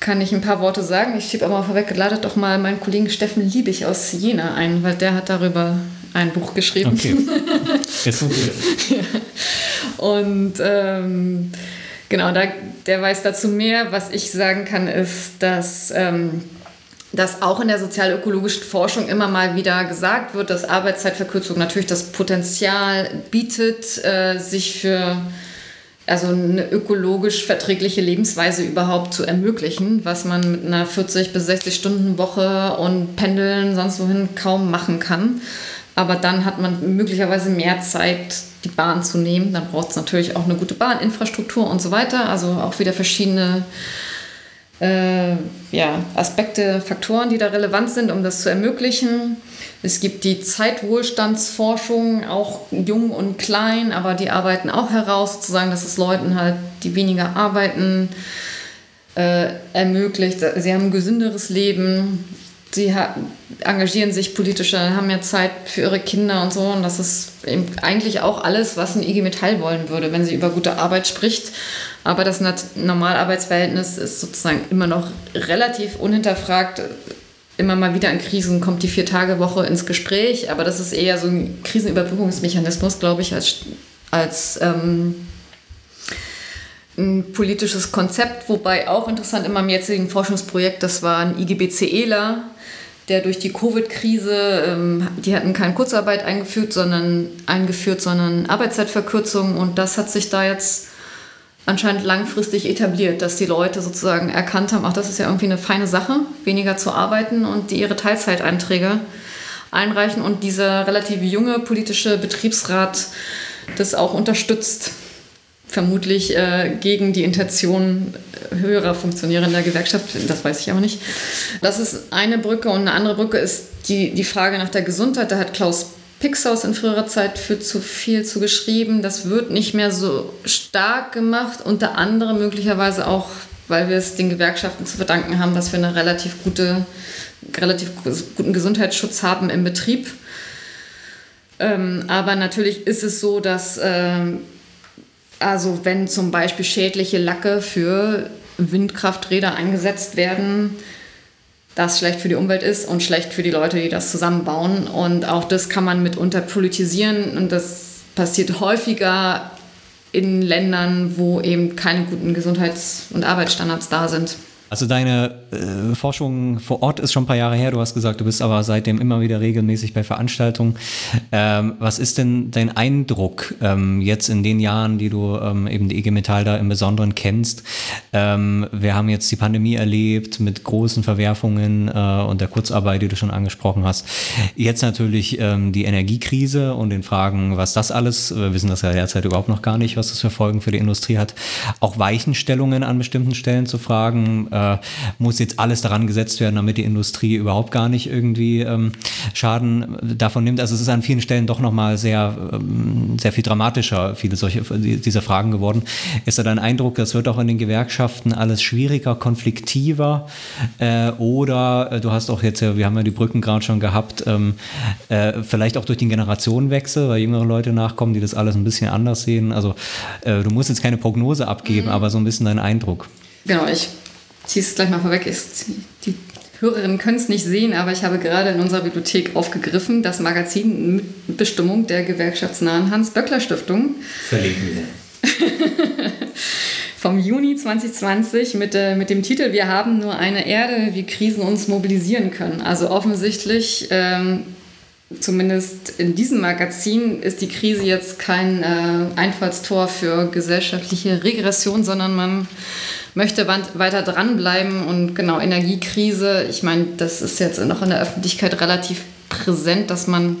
kann ich ein paar Worte sagen. Ich schiebe aber mal vorweg, ladet doch mal meinen Kollegen Steffen Liebig aus Jena ein, weil der hat darüber ein Buch geschrieben. Okay. Okay. ja. Und ähm, genau, da, der weiß dazu mehr. Was ich sagen kann, ist, dass ähm, dass auch in der sozialökologischen Forschung immer mal wieder gesagt wird, dass Arbeitszeitverkürzung natürlich das Potenzial bietet, äh, sich für also eine ökologisch verträgliche Lebensweise überhaupt zu ermöglichen, was man mit einer 40 bis 60 Stunden Woche und Pendeln sonst wohin kaum machen kann. Aber dann hat man möglicherweise mehr Zeit, die Bahn zu nehmen. Dann braucht es natürlich auch eine gute Bahninfrastruktur und so weiter. Also auch wieder verschiedene äh, ja, Aspekte, Faktoren, die da relevant sind, um das zu ermöglichen. Es gibt die Zeitwohlstandsforschung, auch jung und klein, aber die arbeiten auch heraus, sozusagen, dass es Leuten halt, die weniger arbeiten, äh, ermöglicht. Sie haben ein gesünderes Leben, sie engagieren sich politischer, haben mehr Zeit für ihre Kinder und so. Und das ist eigentlich auch alles, was ein IG Metall wollen würde, wenn sie über gute Arbeit spricht. Aber das Normalarbeitsverhältnis ist sozusagen immer noch relativ unhinterfragt. Immer mal wieder in Krisen kommt die Vier-Tage-Woche ins Gespräch, aber das ist eher so ein Krisenüberbrückungsmechanismus, glaube ich, als, als ähm, ein politisches Konzept. Wobei auch interessant in meinem jetzigen Forschungsprojekt, das war ein IGBCEler, der durch die Covid-Krise, ähm, die hatten keine Kurzarbeit eingeführt, sondern eingeführt, sondern Arbeitszeitverkürzung und das hat sich da jetzt anscheinend langfristig etabliert, dass die Leute sozusagen erkannt haben, ach, das ist ja irgendwie eine feine Sache, weniger zu arbeiten und die ihre Teilzeiteinträge einreichen und dieser relativ junge politische Betriebsrat das auch unterstützt. Vermutlich äh, gegen die Intention höherer Funktionäre in der Gewerkschaft, das weiß ich aber nicht. Das ist eine Brücke und eine andere Brücke ist die, die Frage nach der Gesundheit. Da hat Klaus Pixhaus in früherer Zeit für zu viel zu geschrieben. Das wird nicht mehr so stark gemacht, unter anderem möglicherweise auch, weil wir es den Gewerkschaften zu verdanken haben, dass wir einen relativ, gute, relativ guten Gesundheitsschutz haben im Betrieb. Ähm, aber natürlich ist es so, dass ähm, also wenn zum Beispiel schädliche Lacke für Windkrafträder eingesetzt werden, das schlecht für die Umwelt ist und schlecht für die Leute, die das zusammenbauen. Und auch das kann man mitunter politisieren und das passiert häufiger in Ländern, wo eben keine guten Gesundheits- und Arbeitsstandards da sind. Also deine äh, Forschung vor Ort ist schon ein paar Jahre her. Du hast gesagt, du bist aber seitdem immer wieder regelmäßig bei Veranstaltungen. Ähm, was ist denn dein Eindruck ähm, jetzt in den Jahren, die du ähm, eben die IG Metall da im Besonderen kennst? Ähm, wir haben jetzt die Pandemie erlebt mit großen Verwerfungen äh, und der Kurzarbeit, die du schon angesprochen hast. Jetzt natürlich ähm, die Energiekrise und den Fragen, was das alles, wir wissen das ja derzeit überhaupt noch gar nicht, was das für Folgen für die Industrie hat. Auch Weichenstellungen an bestimmten Stellen zu fragen äh, muss jetzt alles daran gesetzt werden, damit die Industrie überhaupt gar nicht irgendwie ähm, Schaden davon nimmt. Also es ist an vielen Stellen doch nochmal sehr, ähm, sehr viel dramatischer, viele solche dieser Fragen geworden. Ist da dein Eindruck, das wird auch in den Gewerkschaften alles schwieriger, konfliktiver äh, oder äh, du hast auch jetzt, ja, wir haben ja die Brücken gerade schon gehabt, ähm, äh, vielleicht auch durch den Generationenwechsel, weil jüngere Leute nachkommen, die das alles ein bisschen anders sehen. Also äh, du musst jetzt keine Prognose abgeben, mhm. aber so ein bisschen dein Eindruck. Genau, ich ziehe es gleich mal vorweg, ist, die Hörerinnen können es nicht sehen, aber ich habe gerade in unserer Bibliothek aufgegriffen das Magazin mit Bestimmung der gewerkschaftsnahen Hans-Böckler-Stiftung. Verlinken wir. Vom Juni 2020 mit, äh, mit dem Titel Wir haben nur eine Erde, wie Krisen uns mobilisieren können. Also offensichtlich, ähm, zumindest in diesem Magazin, ist die Krise jetzt kein äh, Einfallstor für gesellschaftliche Regression, sondern man möchte weiter dranbleiben und genau Energiekrise. Ich meine, das ist jetzt noch in der Öffentlichkeit relativ präsent, dass man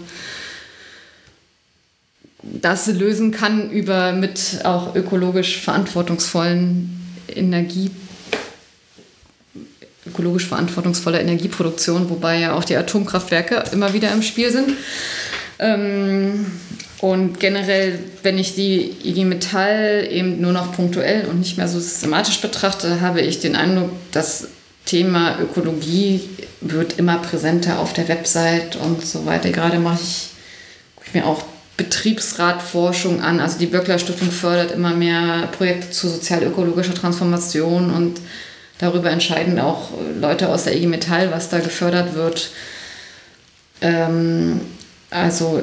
das lösen kann über mit auch ökologisch verantwortungsvollen Energie ökologisch verantwortungsvoller Energieproduktion, wobei ja auch die Atomkraftwerke immer wieder im Spiel sind. Ähm, und generell, wenn ich die IG Metall eben nur noch punktuell und nicht mehr so systematisch betrachte, habe ich den Eindruck, das Thema Ökologie wird immer präsenter auf der Website und so weiter. Gerade mache ich, ich mir auch Betriebsratforschung an. Also die Böckler Stiftung fördert immer mehr Projekte zu sozial-ökologischer Transformation und darüber entscheiden auch Leute aus der IG Metall, was da gefördert wird. Ähm, also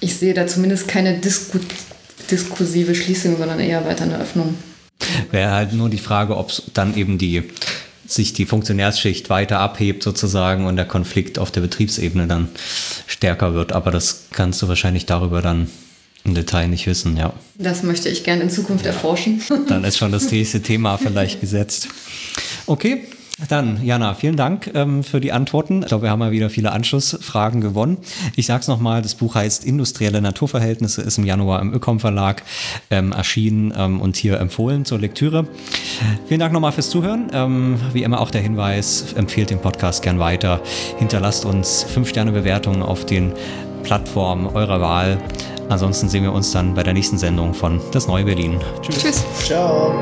ich sehe da zumindest keine Disku diskursive Schließung, sondern eher weiter eine Öffnung. Wäre halt nur die Frage, ob dann eben die sich die Funktionärsschicht weiter abhebt sozusagen und der Konflikt auf der Betriebsebene dann stärker wird. Aber das kannst du wahrscheinlich darüber dann im Detail nicht wissen, ja. Das möchte ich gerne in Zukunft ja. erforschen. Dann ist schon das nächste Thema vielleicht gesetzt. Okay, Dann, Jana, vielen Dank ähm, für die Antworten. Ich glaube, wir haben mal wieder viele Anschlussfragen gewonnen. Ich sage es nochmal, das Buch heißt Industrielle Naturverhältnisse, ist im Januar im Ökom Verlag ähm, erschienen ähm, und hier empfohlen zur Lektüre. Vielen Dank nochmal fürs Zuhören. Ähm, wie immer auch der Hinweis, empfehlt den Podcast gern weiter. Hinterlasst uns 5-Sterne-Bewertungen auf den Plattformen eurer Wahl. Ansonsten sehen wir uns dann bei der nächsten Sendung von Das Neue Berlin. Tschüss. Tschüss. Ciao.